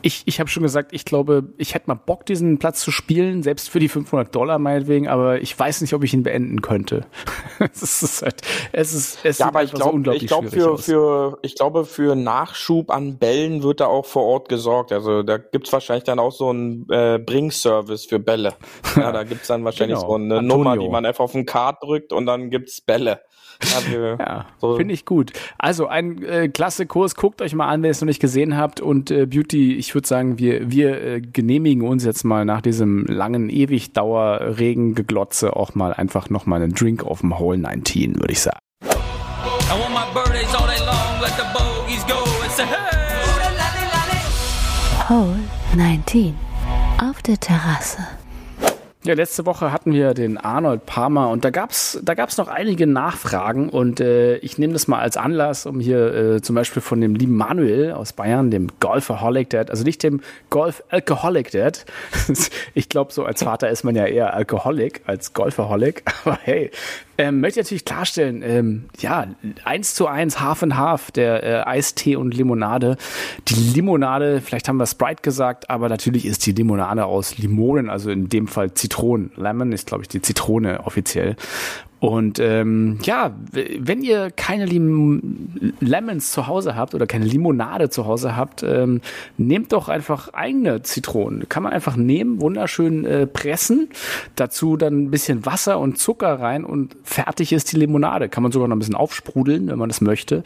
ich ich habe schon gesagt, ich glaube, ich hätte mal Bock, diesen Platz zu spielen, selbst für die 500 Dollar meinetwegen, aber ich weiß nicht, ob ich ihn beenden könnte. [LAUGHS] es ist halt, es ist, es Ja, aber ich so glaube, unglaublich ich glaube für, aus. für, ich glaube für Nachschub an Bällen wird da auch vor Ort gesorgt. Also da gibt's wahrscheinlich dann auch so einen äh, Bringservice für Bälle. Ja, [LAUGHS] da gibt's dann wahrscheinlich Genau. so eine Antonio. Nummer, die man einfach auf den Card drückt und dann gibt's Bälle. Ja, so. finde ich gut. Also ein äh, klasse Kurs, guckt euch mal an, wenn ihr es noch nicht gesehen habt. Und äh, Beauty, ich würde sagen, wir, wir äh, genehmigen uns jetzt mal nach diesem langen Ewigdauer-Regen-Geglotze auch mal einfach noch mal einen Drink auf dem Hole 19, würde ich sagen. I want my birthdays all day long, let the bogeys go and say hey. Hole 19. Auf der Terrasse. Ja, letzte Woche hatten wir den Arnold Palmer und da gab's da gab's noch einige Nachfragen und äh, ich nehme das mal als Anlass, um hier äh, zum Beispiel von dem lieben Manuel aus Bayern, dem Golfaholic Dad, also nicht dem Golf Alcoholic Dad. [LAUGHS] ich glaube, so als Vater ist man ja eher Alkoholik als Golfaholic, [LAUGHS] aber hey, Ähm, möchte ich natürlich klarstellen, ähm, ja, eins zu eins, Half and Half, der äh, Eistee und Limonade. Die Limonade, vielleicht haben wir Sprite gesagt, aber natürlich ist die Limonade aus Limonen, also in dem Fall Zitronen. Lemon ist, glaube ich, die Zitrone offiziell. Und ähm, ja, wenn ihr keine Lim Lemons zu Hause habt oder keine Limonade zu Hause habt, ähm, nehmt doch einfach eigene Zitronen. Kann man einfach nehmen, wunderschön äh, pressen, dazu dann ein bisschen Wasser und Zucker rein und fertig ist die Limonade. Kann man sogar noch ein bisschen aufsprudeln, wenn man das möchte.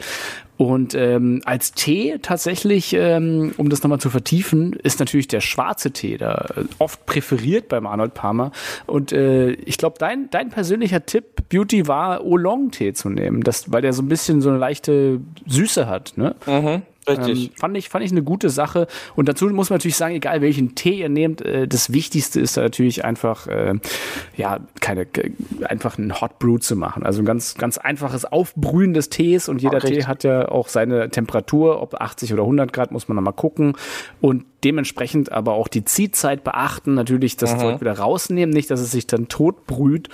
Und ähm, als Tee tatsächlich, ähm, um das nochmal zu vertiefen, ist natürlich der schwarze Tee da oft präferiert beim Arnold Palmer. Und äh, ich glaube, dein, dein persönlicher Tipp, Beauty, war Oolong-Tee zu nehmen, das, weil der so ein bisschen so eine leichte Süße hat. Ne? Mhm. Richtig. Ähm, fand ich fand ich eine gute Sache. Und dazu muss man natürlich sagen, egal welchen Tee ihr nehmt, äh, das Wichtigste ist da natürlich einfach äh, ja keine einfach einen Hot Brew zu machen, also ein ganz ganz einfaches Aufbrühen des Tees. Und jeder. Tee hat ja auch seine Temperatur, ob 80 oder 100 Grad muss man noch mal gucken. Und dementsprechend aber auch die Ziehzeit beachten, natürlich das Zeug wieder rausnehmen, nicht, dass es sich dann tot brüht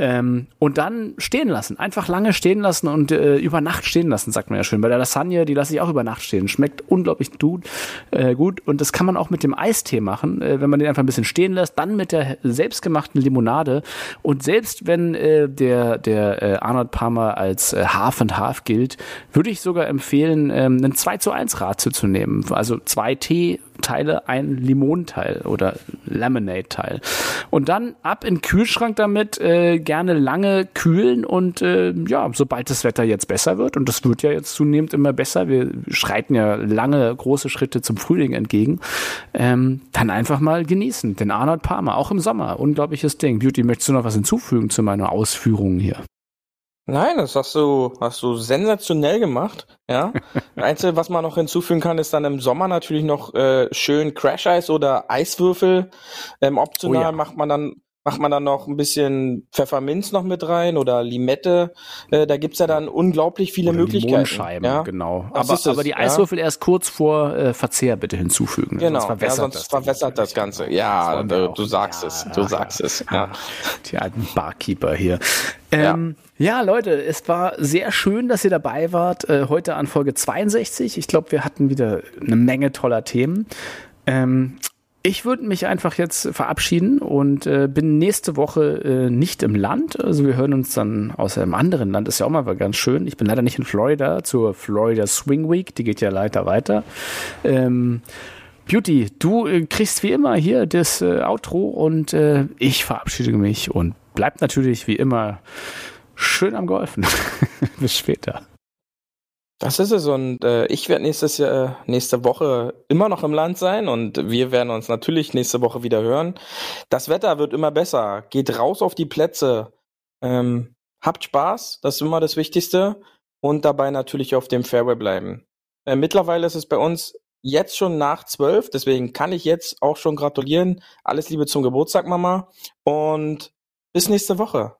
ähm, und dann stehen lassen, einfach lange stehen lassen und äh, über Nacht stehen lassen, sagt man ja schön. Bei der Lasagne, die lasse ich auch über Nacht stehen, schmeckt unglaublich gut, äh, gut. Und das kann man auch mit dem Eistee machen, äh, wenn man den einfach ein bisschen stehen lässt, dann mit der selbstgemachten Limonade. Und selbst wenn äh, der der äh, Arnold Palmer als äh, Half and Half gilt, würde ich sogar empfehlen, ähm, einen 2 zu 1 Ratio zu nehmen, also zwei Tee Teile ein Limonteil oder Lemonade-Teil. Und dann ab in den Kühlschrank damit, äh, gerne lange kühlen und äh, ja, sobald das Wetter jetzt besser wird, und das wird ja jetzt zunehmend immer besser, wir schreiten ja lange große Schritte zum Frühling entgegen, ähm, dann einfach mal genießen. Den Arnold Palmer, auch im Sommer, unglaubliches Ding. Beauty, möchtest du noch was hinzufügen zu meiner Ausführungen hier? Nein, das hast du, hast du sensationell gemacht. Ja. [LAUGHS] Einzige, was man noch hinzufügen kann, ist dann im Sommer natürlich noch äh, schön Crash Eis oder Eiswürfel. Ähm, optional Oh ja. macht man dann macht man dann noch ein bisschen Pfefferminz noch mit rein oder Limette. Äh, da gibt's ja dann unglaublich viele Oder Möglichkeiten. Limonenscheiben, ja? genau. Das Aber, die ja. Eiswürfel erst kurz vor äh, Verzehr bitte hinzufügen. Genau, sonst verwässert ja, sonst das. verwässert das Ganze. Das Ja, du, du sagst Ja, es, ja, du ja. sagst es. [LAUGHS] Ja. Die alten Barkeeper hier. Ähm, ja. Leute, es war sehr schön, dass ihr dabei wart. Äh, heute an Folge 62. Ich glaube, wir hatten wieder eine Menge toller Themen. Ähm, ich würde mich einfach jetzt verabschieden und äh, bin nächste Woche äh, nicht im Land. Also wir hören uns dann aus einem anderen Land. Ist ja auch mal ganz schön. Ich bin leider nicht in Florida zur Florida Swing Week. Die geht ja leider weiter. Ähm, Beauty, du äh, kriegst wie immer hier das äh, Outro und äh, ich verabschiede mich und bleibt natürlich wie immer schön am Golfen. [LAUGHS] Bis später. Das ist es und äh, ich werde nächstes Jahr, nächste Woche immer noch im Land sein und wir werden uns natürlich nächste Woche wieder hören. Das Wetter wird immer besser. Geht raus auf die Plätze. Ähm, habt Spaß, das ist immer das Wichtigste und dabei natürlich auf dem Fairway bleiben. Äh, mittlerweile ist es bei uns jetzt schon nach zwölf, deswegen kann ich jetzt auch schon gratulieren. Alles Liebe zum Geburtstag, Mama und bis nächste Woche.